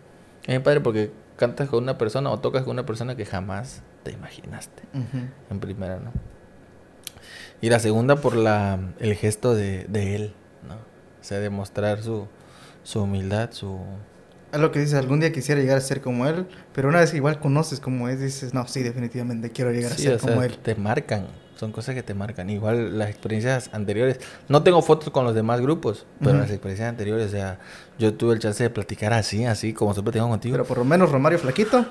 Es bien padre porque cantas con una persona o tocas con una persona que jamás te imaginaste. En primera, ¿no? Y la segunda por la, el gesto de, de él, ¿no? O sea, demostrar su, su humildad, su... Es lo que dices, algún día quisiera llegar a ser como él, pero una vez que igual conoces cómo es, dices, no, sí, definitivamente quiero llegar a ser como él. Te marcan, son cosas que te marcan. Igual las experiencias anteriores. No tengo fotos con los demás grupos, pero las experiencias anteriores, o sea, yo tuve el chance de platicar así, así como siempre tengo contigo. Pero por lo menos Romario Flaquito,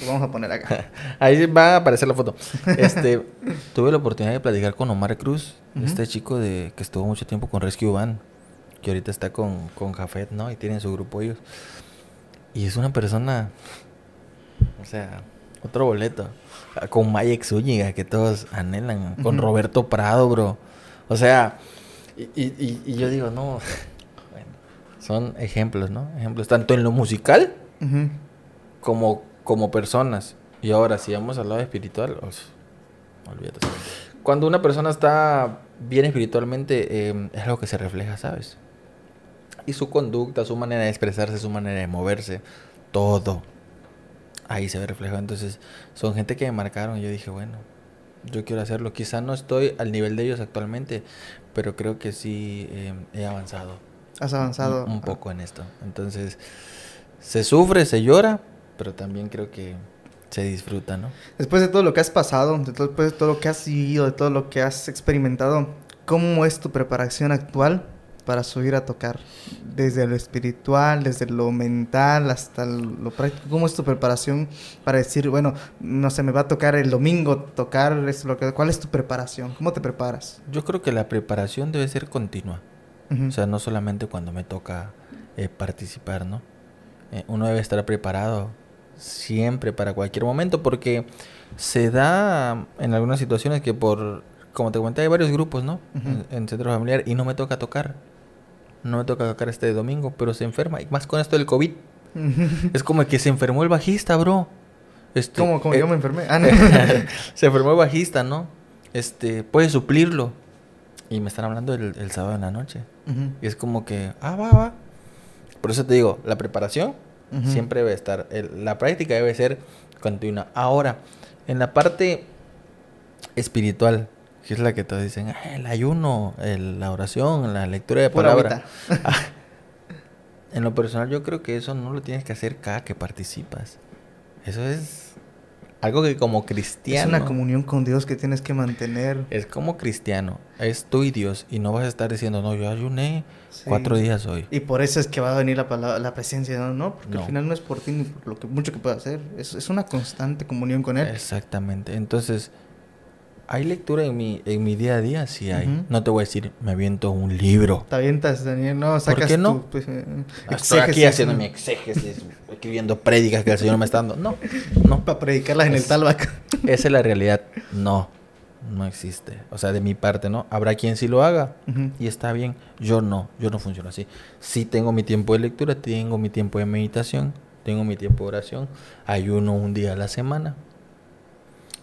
lo vamos a poner acá. Ahí va a aparecer la foto. Este, tuve la oportunidad de platicar con Omar Cruz, este chico de que estuvo mucho tiempo con Rescue Van, que ahorita está con, con Jafet, ¿no? Y tienen su grupo ellos. Y es una persona, o sea, otro boleto. Con Mayek Zúñiga, que todos anhelan. Con Roberto Prado, bro. O sea, y, yo digo, no. Bueno, son ejemplos, ¿no? Ejemplos tanto en lo musical como, como personas. Y ahora, si vamos al lado espiritual, olvídate. Cuando una persona está bien espiritualmente, em, es algo que se refleja, ¿sabes? Y su conducta, su manera de expresarse, su manera de moverse, todo ahí se ve reflejado. Entonces, son gente que me marcaron y yo dije, bueno, yo quiero hacerlo. Quizá no estoy al nivel de ellos actualmente, pero creo que sí eh, he avanzado. Has avanzado. Un, poco en esto. Entonces, se sufre, se llora, pero también creo que se disfruta, ¿no? Después de todo lo que has pasado, después de todo lo que has vivido, de todo lo que has experimentado, ¿cómo es tu preparación actual para subir a tocar? Desde lo espiritual, desde lo mental hasta lo práctico. ¿Cómo es tu preparación para decir, bueno, no sé, me va a tocar el domingo tocar esto, lo que, ¿Cuál es tu preparación? ¿Cómo te preparas? Yo creo que la preparación debe ser continua. O sea, no solamente cuando me toca eh, participar, ¿no? Eh, uno debe estar preparado siempre para cualquier momento porque se da en algunas situaciones que por como te comenté, hay varios grupos, ¿no? en, en, centro familiar y no me toca tocar no me toca tocar este domingo, pero se enferma. Y más con esto del COVID. es como que se enfermó el bajista, bro. Este, como, como yo eh, me enfermé. Ah, se enfermó el bajista, ¿no? Este, puede suplirlo. Y me están hablando el, sábado en la noche. Y es como que, ah, va, va. Por eso te digo, la preparación siempre debe estar. la práctica debe ser continua. Ahora, en la parte espiritual, que es la que todos dicen, ah, el ayuno, la oración, la lectura de palabra. Ah, en lo personal yo creo que eso no lo tienes que hacer cada que participas. Eso es algo que como cristiano... Es una comunión con Dios que tienes que mantener. Es como cristiano, es tú y Dios y no vas a estar diciendo, no, yo ayuné cuatro días hoy. Y por eso es que va a venir la, palabra, la presencia, ¿no? no porque al final no es por ti ni por lo que mucho que pueda hacer, es, es una constante comunión con Él. Exactamente, entonces ¿Hay lectura en mi, en mi día a día? Sí hay. No te voy a decir, me aviento un libro. Te avientas, Daniel, no, sacas ¿Por qué no? pues, eh, Estoy aquí haciendo mi exégesis, escribiendo prédicas que el Señor me está dando. No, no. Para predicarlas en el talbac. Esa es la realidad. No, no existe. O sea, de mi parte, ¿no? Habrá quien sí lo haga y está bien. Yo no, yo no funciono así. Sí tengo mi tiempo de lectura, tengo mi tiempo de meditación, tengo mi tiempo de oración, ayuno un día a la semana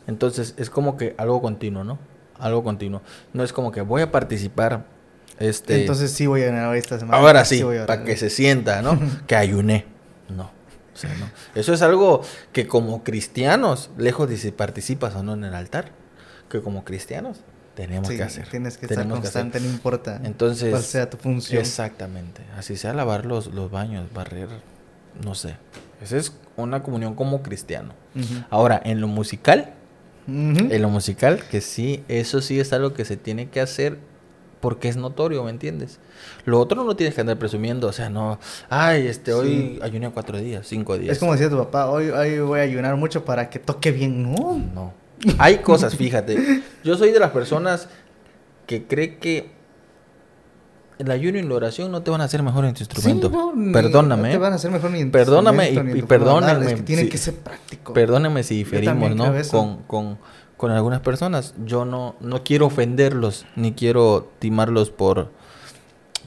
entonces es como que algo continuo, ¿no? Algo continuo. No es como que voy a participar. Este, Entonces sí voy a ganar esta semana. Ahora sí, para que se sienta, ¿no? que ayuné. No. O sea, no. Eso es algo que como cristianos, lejos de si participas o no en el altar, que como cristianos tenemos que hacer. Tienes que estar constante, no importa Entonces, cuál sea tu función. Exactamente. Así sea lavar los, los baños, barrer no sé. Esa es una comunión como cristiano. Ahora, en lo musical, en lo musical, que sí, eso sí es algo que se tiene que hacer porque es notorio, ¿me entiendes? Lo otro no lo tienes que andar presumiendo, o sea, no, ay, este, hoy ayuné cuatro días, cinco días. Es como decía tu papá, hoy, hoy voy a ayunar mucho para que toque bien, no. No. Hay cosas, fíjate. Yo soy de las personas que cree que el ayuno y la oración no te van a hacer mejor en tu instrumento. perdóname. No te van a hacer mejor ni en Perdóname y, perdóname. tiene que ser práctico. Perdóname si diferimos, ¿no? Con, con, con algunas personas. Yo no, no quiero ofenderlos, ni quiero timarlos por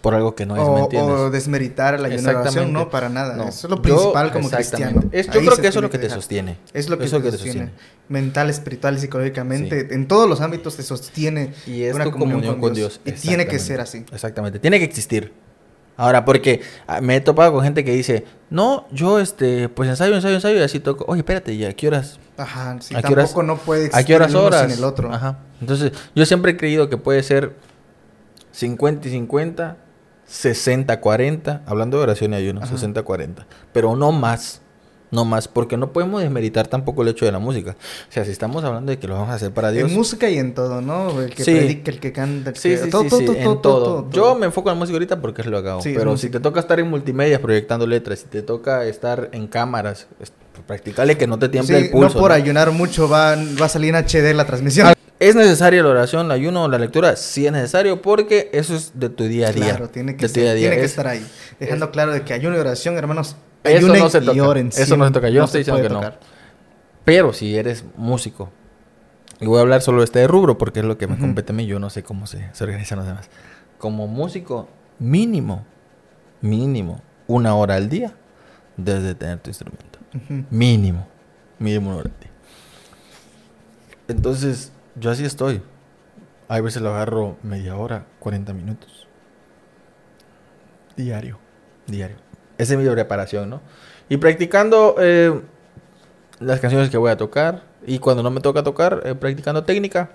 por algo que no es, ¿me entiendes? O desmeritar la oración, no, para nada. Eso es lo principal como cristiano. yo creo que eso es lo que te sostiene. Es lo que, te, sostiene. Mental, espiritual, psicológicamente, en todos los ámbitos te sostiene y es una comunión, con, Dios. Y tiene que ser así. Exactamente, tiene que existir. Ahora, porque ah, me he topado con gente que dice, no, yo este, pues ensayo, ensayo, ensayo, y así toco. Oye, espérate, ¿y a qué horas? Ajá, sí, ¿A tampoco horas, no puede existir ¿A qué horas horas? el otro. Ajá. Entonces, yo siempre he creído que puede ser 50 y 50 60-40, hablando de oración y ayuno, 60-40, pero no más, no más, porque no podemos desmeritar tampoco el hecho de la música. O sea, si estamos hablando de que lo vamos a hacer para Dios. En música y en todo, ¿no? El que predica, el que canta, el sí, que... Sí, todo, sí, todo, en todo. Yo me enfoco en la música ahorita porque es lo que hago. pero si te toca estar en multimedia proyectando letras, si te toca estar en cámaras, practicale que no te tiemble el pulso. No por ayunar mucho va, va a salir en HD la transmisión. ¿Es necesaria la oración, el ayuno, la lectura? Sí es necesario porque eso es de tu día a día. Claro, tiene que, tiene que estar ahí. Dejando claro de que ayuno y oración, hermanos, eso no se toca. eso no se toca. Yo no, estoy diciendo que no. Pero si eres músico, y voy a hablar solo de este rubro porque es lo que me compete a mí, yo no sé cómo se, se organizan los demás. Como músico, mínimo, mínimo, una hora al día debes de tener tu instrumento. Mínimo, mínimo una hora al día. Entonces, yo así estoy. Hay veces lo agarro media hora, 40 minutos. Diario. Diario. Esa es mi preparación, ¿no? Y practicando eh, las canciones que voy a tocar. Y cuando no me toca tocar, eh, practicando técnica.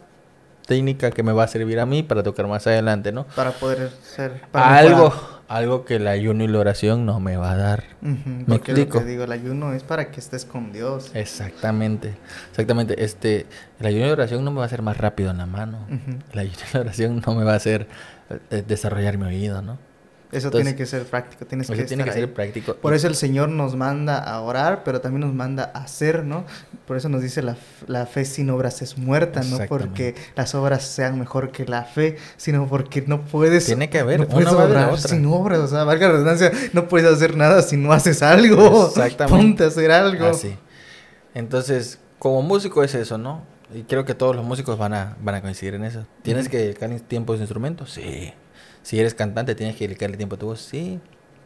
Técnica que me va a servir a mí para tocar más adelante, ¿no? Para poder ser... algo, algo que el ayuno y la oración no me va a dar. ¿Me explico? Lo que digo, el ayuno es para que estés con Dios. Exactamente, exactamente. Este, el ayuno y la oración no me va a hacer más rápido en la mano. El ayuno y la oración no me va a hacer eh, desarrollar mi oído, ¿no? Eso tiene que ser práctico, tienes que, tiene que ser práctico. Por eso el Señor nos manda a orar, pero también nos manda a hacer, ¿no? Por eso nos dice la, la fe sin obras es muerta, no porque las obras sean mejor que la fe, sino porque no puedes... Tiene que haber, no obrar sin obras, o sea, valga la redundancia, no puedes hacer nada si no haces algo. Exactamente. Ponte a hacer algo. Así. Entonces, como músico es eso, ¿no? Y creo que todos los músicos van a, van a coincidir en eso. ¿Tienes que dedicar tiempo a ese instrumento? Sí. Si eres cantante, tienes que dedicarle tiempo a tu voz. Sí.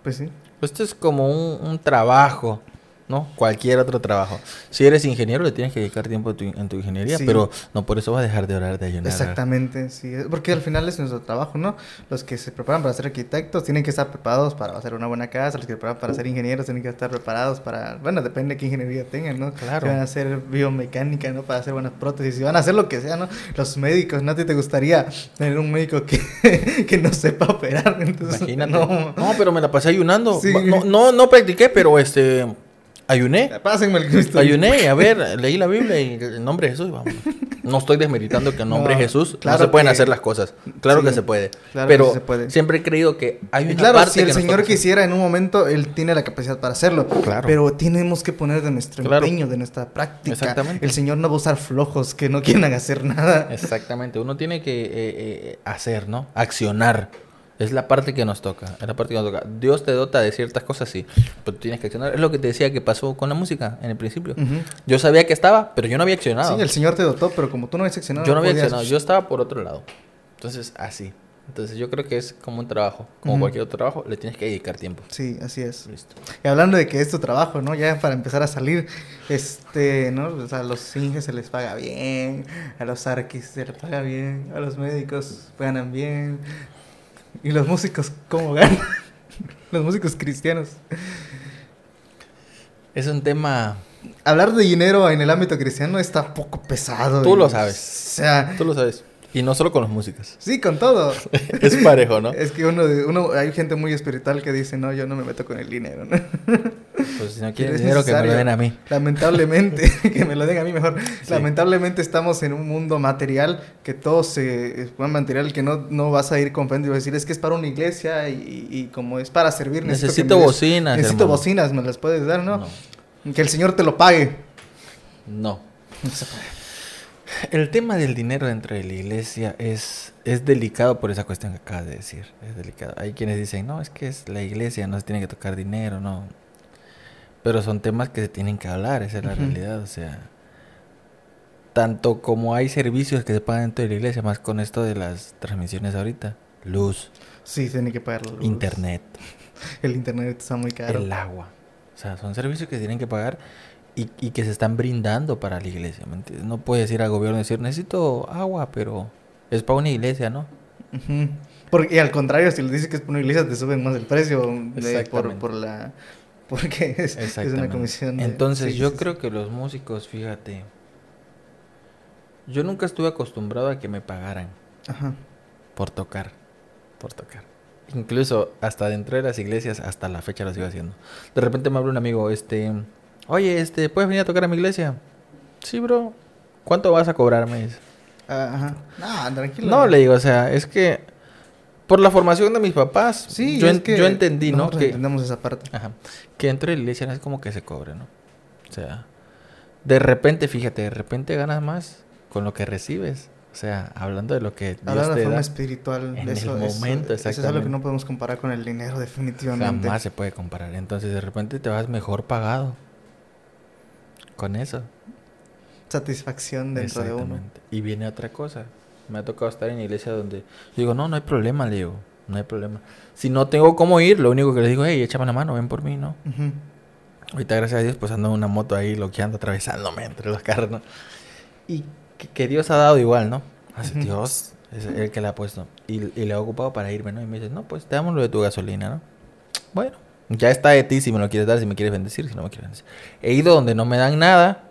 Pues sí. Pues esto es como un trabajo ¿no? Cualquier otro trabajo. Si eres ingeniero, le tienes que dedicar tiempo en tu ingeniería, pero no por eso vas a dejar de orar, de ayunar. Exactamente, sí. Porque al final es nuestro trabajo, ¿no? Los que se preparan para ser arquitectos tienen que estar preparados para hacer una buena casa, los que se preparan para ser ingenieros tienen que estar preparados para, bueno, depende de qué ingeniería tengan, ¿no? Claro. Si van a hacer biomecánica, ¿no? Para hacer buenas prótesis, si van a hacer lo que sea, ¿no? Los médicos, ¿no? ¿A ti te gustaría tener un médico que, que no sepa operar? Entonces, Imagínate. No. no, pero me la pasé ayunando. No, no, no practiqué, pero este Ayuné. Pásenme el Cristo. Ayuné, a ver, leí la Biblia y en nombre de Jesús, vamos. No estoy desmeritando que en nombre de Jesús no se pueden hacer las cosas. Claro que se puede. pero siempre he creído que hay una claro, si el Señor quisiera en un momento, Él tiene la capacidad para hacerlo. Claro. Pero tenemos que poner de nuestro empeño, de nuestra práctica. Exactamente. El Señor no va a usar flojos que no quieran hacer nada. Exactamente. Uno tiene que eh, eh, hacer, ¿no? Accionar. Es la parte que nos toca, es la parte que nos toca. Dios te dota de ciertas cosas, sí, pero tú tienes que accionar. Es lo que te decía que pasó con la música en el principio. Yo sabía que estaba, pero yo no había accionado. Sí, el Señor te dotó, pero como tú no habías accionado. Yo no había accionado, yo estaba por otro lado. Entonces, así. Entonces yo creo que es como un trabajo, como cualquier otro trabajo, le tienes que dedicar tiempo. Sí, así es. Listo. Y hablando de que es tu trabajo, ¿no? Ya para empezar a salir, este, ¿no? O sea, a los inges se les paga bien, a los arquis se les paga bien, a los médicos ganan bien, ¿Y los músicos cómo ganan? los músicos cristianos. Es un tema... Hablar de dinero en el ámbito cristiano está poco pesado. Tú lo sabes. O sea... Tú lo sabes. Y no solo con las músicas. Sí, con todo. es parejo, ¿no? Es que uno, uno, hay gente muy espiritual que dice, no, yo no me meto con el dinero, ¿no? pues si no quieren dinero, que me lo den a mí. Lamentablemente, que me lo den a mí mejor. Lamentablemente estamos en un mundo material que todo se. Es un material que no, no vas a ir con y vas a decir, es que es para una iglesia y, como es para servir. Necesito, bocinas. necesito bocinas, me las puedes dar, ¿no? Que el Señor te lo pague. No. No se puede. El tema del dinero dentro de la iglesia es, es delicado por esa cuestión que acabas de decir. Es delicado. Hay quienes dicen, no, es que es la iglesia, no se tiene que tocar dinero, no. Pero son temas que se tienen que hablar, esa es la realidad. O sea, tanto como hay servicios que se pagan dentro de la iglesia, más con esto de las transmisiones ahorita. Luz. Sí, tiene que pagar luz. Internet. El internet está muy caro. El agua. O sea, son servicios que se tienen que pagar y, que se están brindando para la iglesia. ¿me entiendes? No puedes ir al gobierno y decir, necesito agua, pero es para una iglesia, ¿no? Porque, y al contrario, si le dices que es para una iglesia, te suben más el precio por, la... Porque es, una comisión. Entonces, yo creo que los músicos, fíjate, yo nunca estuve acostumbrado a que me pagaran por tocar, por tocar. Incluso hasta dentro de las iglesias, hasta la fecha lo sigo haciendo. De repente me habla un amigo, este, Oye, este, ¿puedes venir a tocar a mi iglesia? Sí, bro. ¿Cuánto vas a cobrarme? Ajá. No, tranquilo. No, le digo, o sea, es que por la formación de mis papás, sí, yo, yo entendí, ¿no? Que entendemos esa parte. Ajá. Que entre la iglesia no es como que se cobre, ¿no? O sea, de repente, fíjate, de repente ganas más con lo que recibes. O sea, hablando de lo que Dios hablando de forma espiritual, en eso, el momento, eso, eso es algo que no podemos comparar con el dinero, definitivamente. Jamás se puede comparar. Entonces, de repente te vas mejor pagado con eso. Satisfacción dentro de uno. Y viene otra cosa. Me ha tocado estar en la iglesia donde digo, no, no hay problema, le digo, no hay problema. Si no tengo cómo ir, lo único que le digo, hey, échame la mano, ven por mí, ¿no? Ahorita, gracias a Dios, pues ando en una moto ahí loqueando, atravesándome entre los carros, ¿no? Y que, Dios ha dado igual, ¿no? Así, Dios es el que le ha puesto. Y, le ha ocupado para irme, ¿no? Y me dice, no, pues te damos lo de tu gasolina, ¿no? Bueno, ya está de ti si me lo quieres dar, si me quieres bendecir, si no me quieres bendecir. He ido donde no me dan nada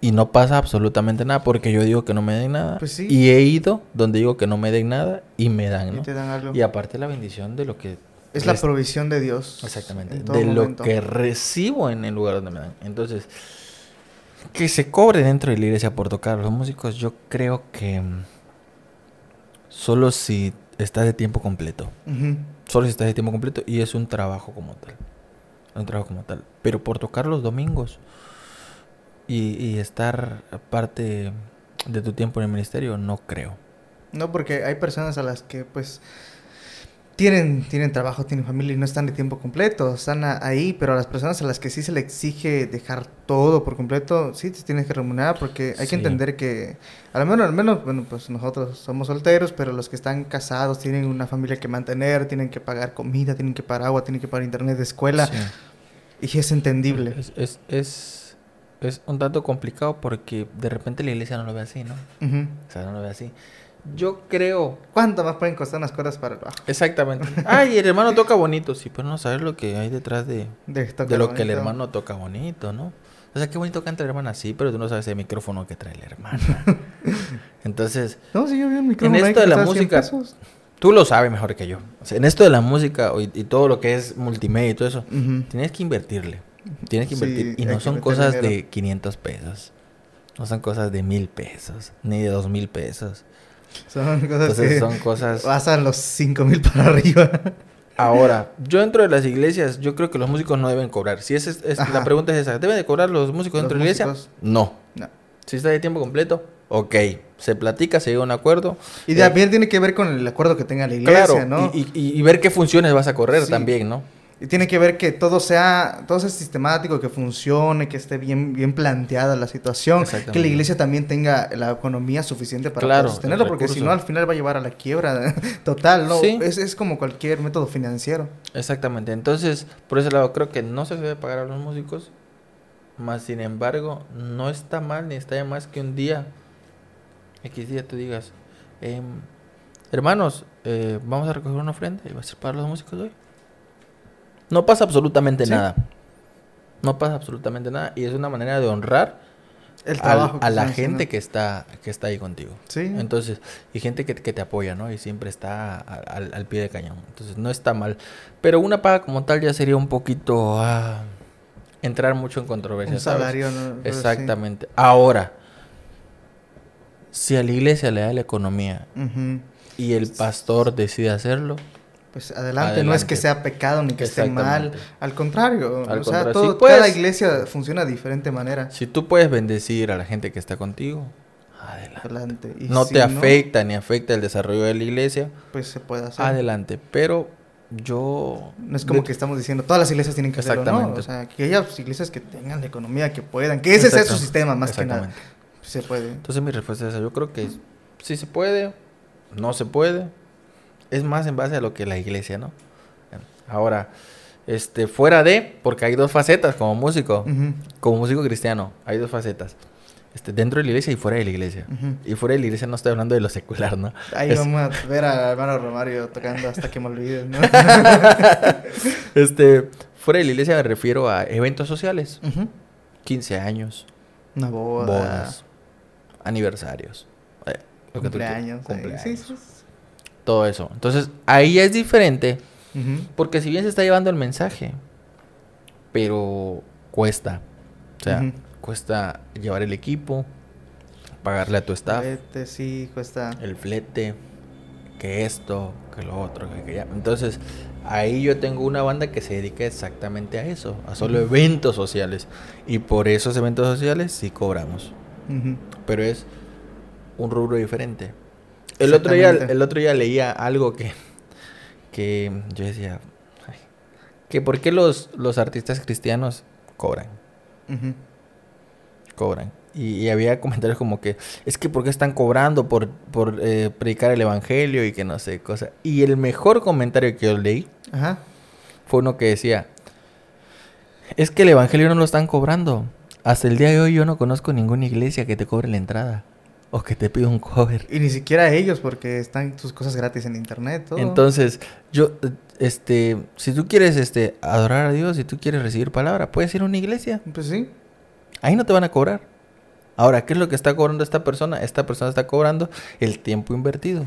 y no pasa absolutamente nada porque yo digo que no me den nada. Pues y he ido donde digo que no me den nada y me dan, ¿no? Y, te dan algo. y aparte la bendición de lo que... Es la provisión de Dios. Exactamente. De lo que recibo en el lugar donde me dan. Entonces, que se cobre dentro de la iglesia por tocar a los músicos, yo creo que solo si está de tiempo completo. Solo si estás de tiempo completo y es un trabajo como tal. Un trabajo como tal. Pero por tocar los domingos y, y estar parte de tu tiempo en el ministerio, no creo. No, porque hay personas a las que pues tienen, tienen trabajo, tienen familia y no están de tiempo completo, están ahí, pero a las personas a las que sí se le exige dejar todo por completo, sí te tienes que remunerar porque hay que entender que, al menos, al menos, bueno, pues nosotros somos solteros, pero los que están casados tienen una familia que mantener, tienen que pagar comida, tienen que pagar agua, tienen que pagar internet de escuela, y es entendible. Es, es, es, es, un tanto complicado porque de repente la iglesia no lo ve así, ¿no? O sea, no lo ve así. Yo creo. ¿Cuánto más pueden costar unas cosas para el bajo? Exactamente. Ay, el hermano toca bonito. Sí, pero no sabes lo que hay detrás de, de, lo que el hermano toca bonito, ¿no? O sea, qué bonito canta el hermano así, pero tú no sabes el micrófono que trae la hermana. Entonces. No, si yo vi el micrófono. En esto de la música. Tú lo sabes mejor que yo. O sea, en esto de la música y, todo lo que es multimedia y todo eso, tienes que invertirle. Tienes que invertir. y no son cosas de 500 pesos. No son cosas de mil pesos. Ni de dos mil pesos. Son cosas que son cosas... Pasan los 5 mil para arriba. Ahora, yo dentro de las iglesias, yo creo que los músicos no deben cobrar. Si es, es la pregunta es esa, ¿deben de cobrar los músicos dentro de la iglesia? No. no. Si está de tiempo completo, ok. Se platica, se llega a un acuerdo. Y también tiene que ver con el acuerdo que tenga la iglesia, ¿no? Y, y, ver qué funciones vas a correr también, ¿no? Y tiene que ver que todo sea, todo sea sistemático, que funcione, que esté bien, bien planteada la situación, que la iglesia también tenga la economía suficiente para sostenerlo, porque si no al final va a llevar a la quiebra total, ¿no? Es, es como cualquier método financiero. Exactamente, entonces por ese lado creo que no se debe pagar a los músicos, más sin embargo no está mal ni está de más que un día, X día tú digas, em, hermanos, eh, vamos a recoger una ofrenda y va a ser para los músicos hoy. No pasa absolutamente nada. No pasa absolutamente nada. Y es una manera de honrar el trabajo a la gente que está, que está ahí contigo. Sí. Entonces, y gente que, te apoya, ¿no? Y siempre está al, pie de cañón. Entonces, no está mal. Pero una paga como tal ya sería un poquito... Ah, entrar mucho en controversia. Un salario, ¿no? Pero Exactamente. Ahora, si a la iglesia le da la economía y el pastor decide hacerlo, Pues adelante, no es que Adelante. sea pecado ni que esté mal, al contrario, Al o sea, contrario, todo, sí, pues. cada iglesia funciona de diferente manera. si tú puedes bendecir a la gente que está contigo, adelante. Adelante. Y No si te afecta ni afecta el desarrollo de la iglesia, pues se puede hacer. adelante. Pero yo... No es como de- que estamos diciendo todas las iglesias tienen que hacerlo, ¿no? O sea, que haya iglesias que tengan la economía, que puedan, que ese sea su sistema más que nada. Se puede. Entonces mi respuesta es esa. Yo creo que sí se puede, no se puede. Es más en base a lo que la iglesia, ¿no? Ahora, este, fuera de, porque hay dos facetas como músico, como músico cristiano, hay dos facetas. Este, dentro de la iglesia y fuera de la iglesia. Y fuera de la iglesia no estoy hablando de lo secular, ¿no? Ahí Es- vamos a ver al hermano Romario tocando hasta que me olvides, ¿no? Este, fuera de la iglesia me refiero a eventos sociales. Ujú. 15 años, Una boda, bodas, aniversarios, eh, cumpleaños. cumpleaños, Sí, sí. Todo eso. Entonces, ahí es diferente porque si bien se está llevando el mensaje, pero cuesta. O sea, cuesta llevar el equipo, pagarle a tu staff, Vete, sí, cuesta. el flete, que esto, que lo otro, que. Entonces, ahí yo tengo una banda que se dedica exactamente a eso, a solo eventos sociales. Y por esos eventos sociales sí cobramos. Pero es un rubro diferente. El otro día, el otro día leía algo que, que yo decía, "Ay, que por qué los, los artistas cristianos cobran, cobran. Y, y había comentarios como que, es que por qué están cobrando por, por eh, predicar el evangelio y que no sé, cosa. Y el mejor comentario que yo leí Ajá. fue uno que decía, es que el evangelio no lo están cobrando. Hasta el día de hoy yo no conozco ninguna iglesia que te cobre la entrada o que te pida un cover. Y ni siquiera ellos, porque están sus cosas gratis en internet. Todo. Entonces, yo, este, si tú quieres, este, adorar a Dios, si tú quieres recibir palabra, puedes ir a una iglesia. Pues sí. Ahí no te van a cobrar. Ahora, ¿qué es lo que está cobrando esta persona? Esta persona está cobrando el tiempo invertido.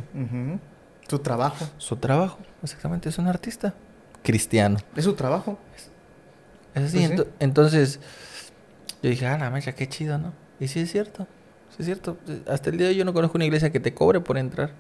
Su trabajo. su trabajo. Exactamente, es un artista cristiano. Es su trabajo. Es así, Pues sí. entonces yo dije, ah, la mecha, qué chido, ¿no? Y sí es cierto, sí es cierto. Hasta el día de hoy yo no conozco una iglesia que te cobre por entrar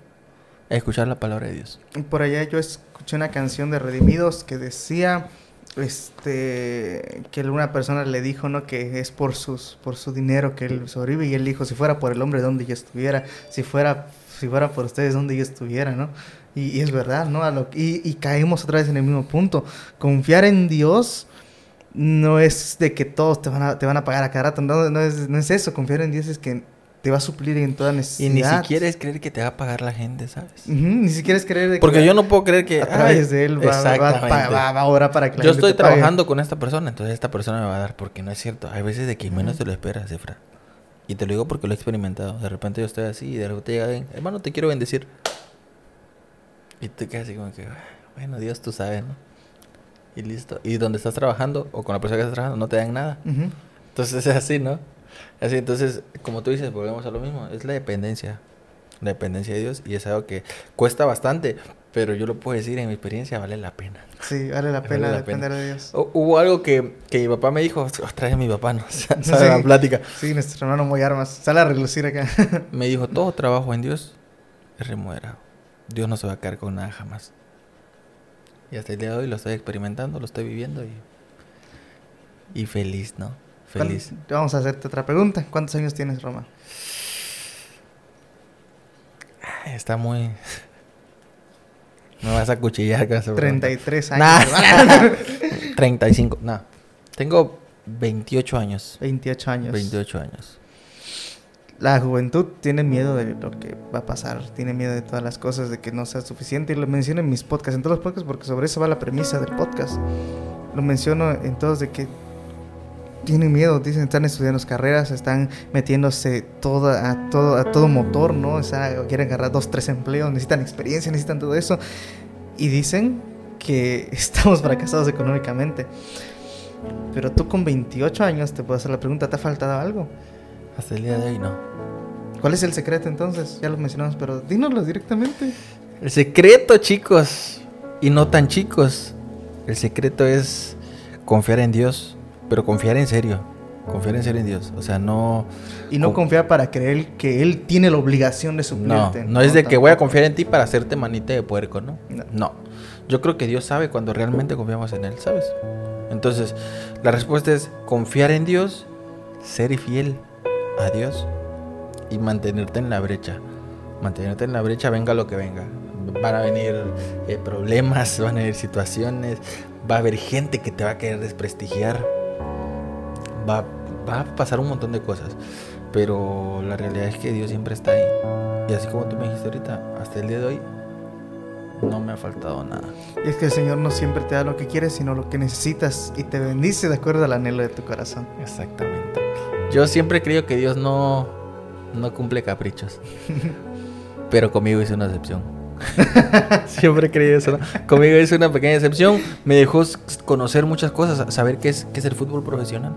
a escuchar la palabra de Dios. Por allá yo escuché una canción de Redimidos que decía este que una persona le dijo no que es por sus por su dinero que él sobrevive. Y él dijo si fuera por el hombre donde yo estuviera si fuera si fuera por ustedes donde yo estuviera no y, es verdad no lo- y, y caemos otra vez en el mismo punto. Confiar en Dios no es de que todos te van a, te van a pagar a cada rato. No, no es, no es eso. Confiar en Dios es que te va a suplir en toda Y necesidad ni siquiera es creer que te va a pagar la gente, ¿sabes? Ujú, ni siquiera es creer de que Porque va- yo no puedo creer que... a través ay, de él va, va, va- va- a orar para que la Yo gente estoy te pague. trabajando con esta persona, entonces esta persona me va a dar, porque no es cierto. Hay veces de que menos Ujú. te lo esperas, Efra. Y te lo digo porque lo he experimentado. De repente yo estoy así y de repente llega alguien, hermano, te quiero bendecir. Y te quedas así como que, "Ah, bueno, Dios tú sabes, ¿no? Y listo. Y donde estás trabajando o con la persona que estás trabajando no te dan nada. Ujú. Entonces es así, ¿no? Así, entonces, como tú dices, volvemos a lo mismo. Es la dependencia. La dependencia de Dios. Y es algo que cuesta bastante. Pero yo lo puedo decir en mi experiencia, vale la pena. Sí, vale la Vale pena la depender pena. de Dios. Hu- Hubo algo que, que mi papá me dijo, otra vez mi papá, ¿no? Sabe Sí. la plática. Sí, nuestro hermano muy armas. Sale a relucir acá. Me dijo, todo trabajo en Dios es remunerado. Dios no se va a quedar con nada jamás. Y hasta el día de hoy lo estoy experimentando, lo estoy viviendo y, y feliz, ¿no? Feliz. ¿Cuán- Vamos a hacerte otra pregunta. ¿Cuántos años tienes, Roma? Está muy... Me vas a cuchillar con esa pregunta. 33 Nah. años. 35, no. Tengo 28 años. 28 años. 28 años. La juventud tiene miedo de lo que va a pasar, tiene miedo de todas las cosas, de que no sea suficiente. Y lo menciono en mis podcasts, en todos los podcasts, porque sobre eso va la premisa del podcast. Lo menciono en todos de que tienen miedo, dicen, están estudiando carreras, están metiéndose toda, a, todo, a todo motor, ¿no? O sea, quieren agarrar dos, tres empleos, necesitan experiencia, necesitan todo eso. Y dicen que estamos fracasados económicamente. Pero tú con 28 años te puedo hacer la pregunta, ¿te ha faltado algo? Hasta el día de hoy no. ¿Cuál es el secreto entonces? Ya lo mencionamos, pero dínoslo directamente. El secreto, chicos, y no tan chicos, el secreto es confiar en Dios pero confiar en serio. Confiar en serio en Dios. O sea, no. Y no confiar para creer que Él tiene la obligación de suplirte. No, no es de que voy a confiar en ti para hacerte manita de puerco, ¿no? No. Yo creo que Dios sabe cuando realmente confiamos en Él, ¿sabes? Entonces, la respuesta es confiar en Dios, ser fiel a Dios y mantenerte en la brecha. Mantenerte en la brecha, venga lo que venga. Van a venir eh, problemas, van a venir situaciones, va a haber gente que te va a querer desprestigiar. Va, va a pasar un montón de cosas. Pero la realidad es que Dios siempre está ahí. Y así como tú me dijiste ahorita, hasta el día de hoy, no me ha faltado nada. Y es que el Señor no siempre te da lo que quieres, sino lo que necesitas y te bendice de acuerdo al anhelo de tu corazón. Exactamente. Yo siempre creo que Dios no, no cumple caprichos. pero conmigo hizo una excepción. siempre creí eso. Conmigo hizo una pequeña excepción. Me dejó conocer muchas cosas, saber qué es, qué es el fútbol profesional.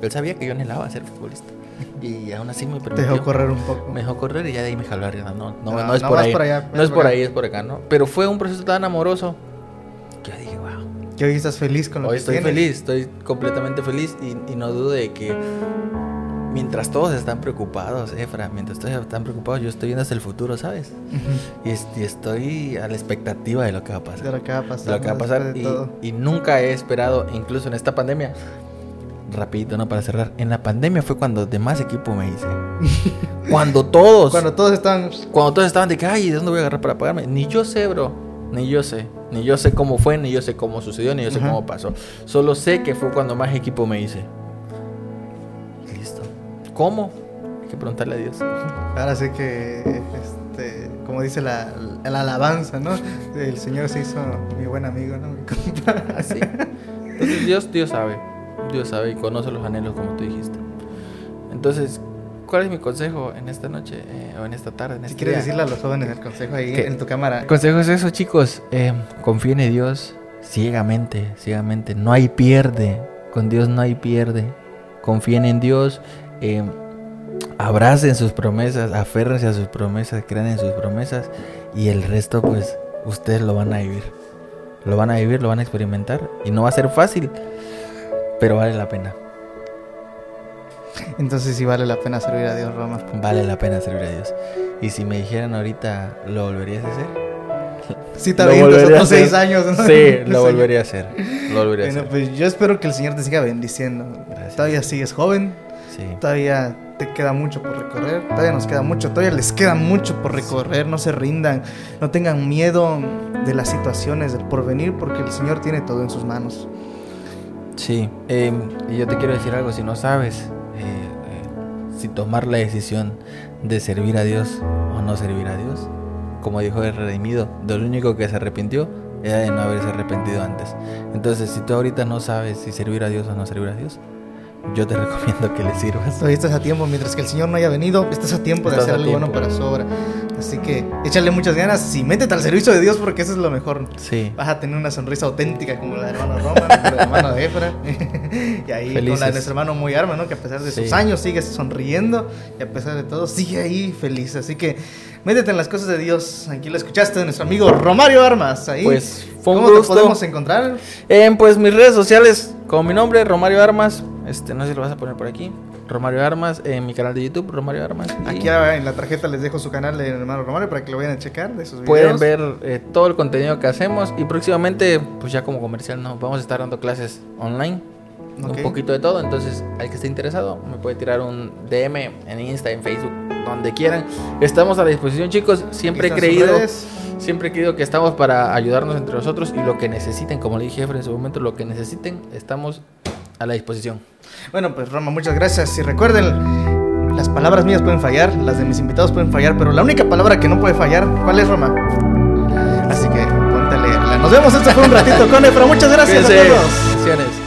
Él sabía que yo anhelaba ser futbolista. Y aún así me permitió. Te dejó correr un poco. Me dejó correr y ya de ahí me jaló arriba. No, no, no, es por ahí. no es por ahí, es por acá, ¿no? Pero fue un proceso tan amoroso que yo dije, wow. Que hoy estás feliz con lo hoy que estoy feliz, estoy completamente feliz y, y, no dudo de que mientras todos están preocupados, Efra, mientras todos están preocupados, yo estoy viendo hacia el futuro, ¿sabes? y, estoy a la expectativa de lo que va a pasar. De lo que va a pasar. De lo que va a pasar. Y, y nunca he esperado, incluso en esta pandemia, rapidito, ¿no? Para cerrar. En la pandemia fue cuando de más equipo me hice. cuando todos. Cuando todos estaban. Cuando todos estaban de que, ay, ¿de dónde voy a agarrar para pagarme? Ni yo sé, bro. Ni yo sé. Ni yo sé cómo fue, ni yo sé cómo sucedió, ni yo sé cómo pasó. Solo sé que fue cuando más equipo me hice. Listo. ¿Cómo? Hay que preguntarle a Dios. Ahora sé que, este, como dice la, la alabanza, ¿no? El Señor se hizo mi buen amigo, ¿no? Así. Entonces Dios, Dios sabe. Dios sabe y conoce los anhelos como tú dijiste. Entonces, ¿cuál es mi consejo en esta noche eh, o en esta tarde? En si este quieres decirle a los jóvenes el consejo ahí en tu cámara. El consejo es eso, chicos. Eh, confíen en Dios ciegamente, ciegamente. No hay pierde. Con Dios no hay pierde. Confíen en Dios. Eh, abracen sus promesas, aférrense a sus promesas, crean en sus promesas y el resto pues ustedes lo van a vivir. Lo van a vivir, lo van a experimentar y no va a ser fácil pero vale la pena. Entonces sí vale la pena servir a Dios, Roma. Vale la pena servir a Dios. Y si me dijeran ahorita, ¿lo volverías a hacer? Sí, está bien, otros seis años. Sí, lo volvería a hacer. Lo volvería a hacer. Pues yo espero que el Señor te siga bendiciendo. Todavía sigues joven. Sí. Todavía te queda mucho por recorrer. Todavía nos queda mucho. Todavía les queda mucho por recorrer. No se rindan. No tengan miedo de las situaciones, del porvenir, porque el Señor tiene todo en sus manos. Sí, em, y yo te quiero decir algo, si no sabes eh, eh, si tomar la decisión de servir a Dios o no servir a Dios, como dijo el redimido, de lo único que se arrepintió era de no haberse arrepentido antes. Entonces, si tú ahorita no sabes si servir a Dios o no servir a Dios, yo te recomiendo que le sirvas. Todavía estás a tiempo, mientras que el Señor no haya venido, estás a tiempo de hacer algo bueno para su obra. Así que échale muchas ganas y métete al servicio de Dios porque eso es lo mejor. Sí. Vas a tener una sonrisa auténtica como la de hermano Roma, la de hermano Efra. y ahí con la de nuestro hermano Muy Arma, ¿no? Que a pesar de sus años sigue sonriendo y a pesar de todo sigue ahí feliz. Así que métete en las cosas de Dios. Aquí lo escuchaste de nuestro amigo Romario Armas. Ahí. Pues ¿Cómo te podemos encontrar? En pues mis redes sociales, con mi nombre, Romario Armas. Este, no sé si lo vas a poner por aquí. Romario Armas, en mi canal de YouTube, Romario Armas. Aquí en la tarjeta les dejo su canal de hermano Romario para que lo vayan a checar de sus videos. Pueden ver eh, todo el contenido que hacemos y próximamente, pues ya como comercial, no, vamos a estar dando clases online. Un poquito de todo, entonces al que esté interesado me puede tirar un DM en Insta, en Facebook, donde quieran. Estamos a la disposición, chicos. Siempre he creído, siempre he creído que estamos para ayudarnos entre nosotros y lo que necesiten, como le dije en su momento, lo que necesiten, estamos a la disposición. Bueno, pues Roma, muchas gracias. Y recuerden, las palabras mías pueden fallar, las de mis invitados pueden fallar, pero la única palabra que no puede fallar, ¿cuál es Roma? Así que ponte a leerla. Nos vemos, esto fue un ratito con Efra. Muchas gracias a todos.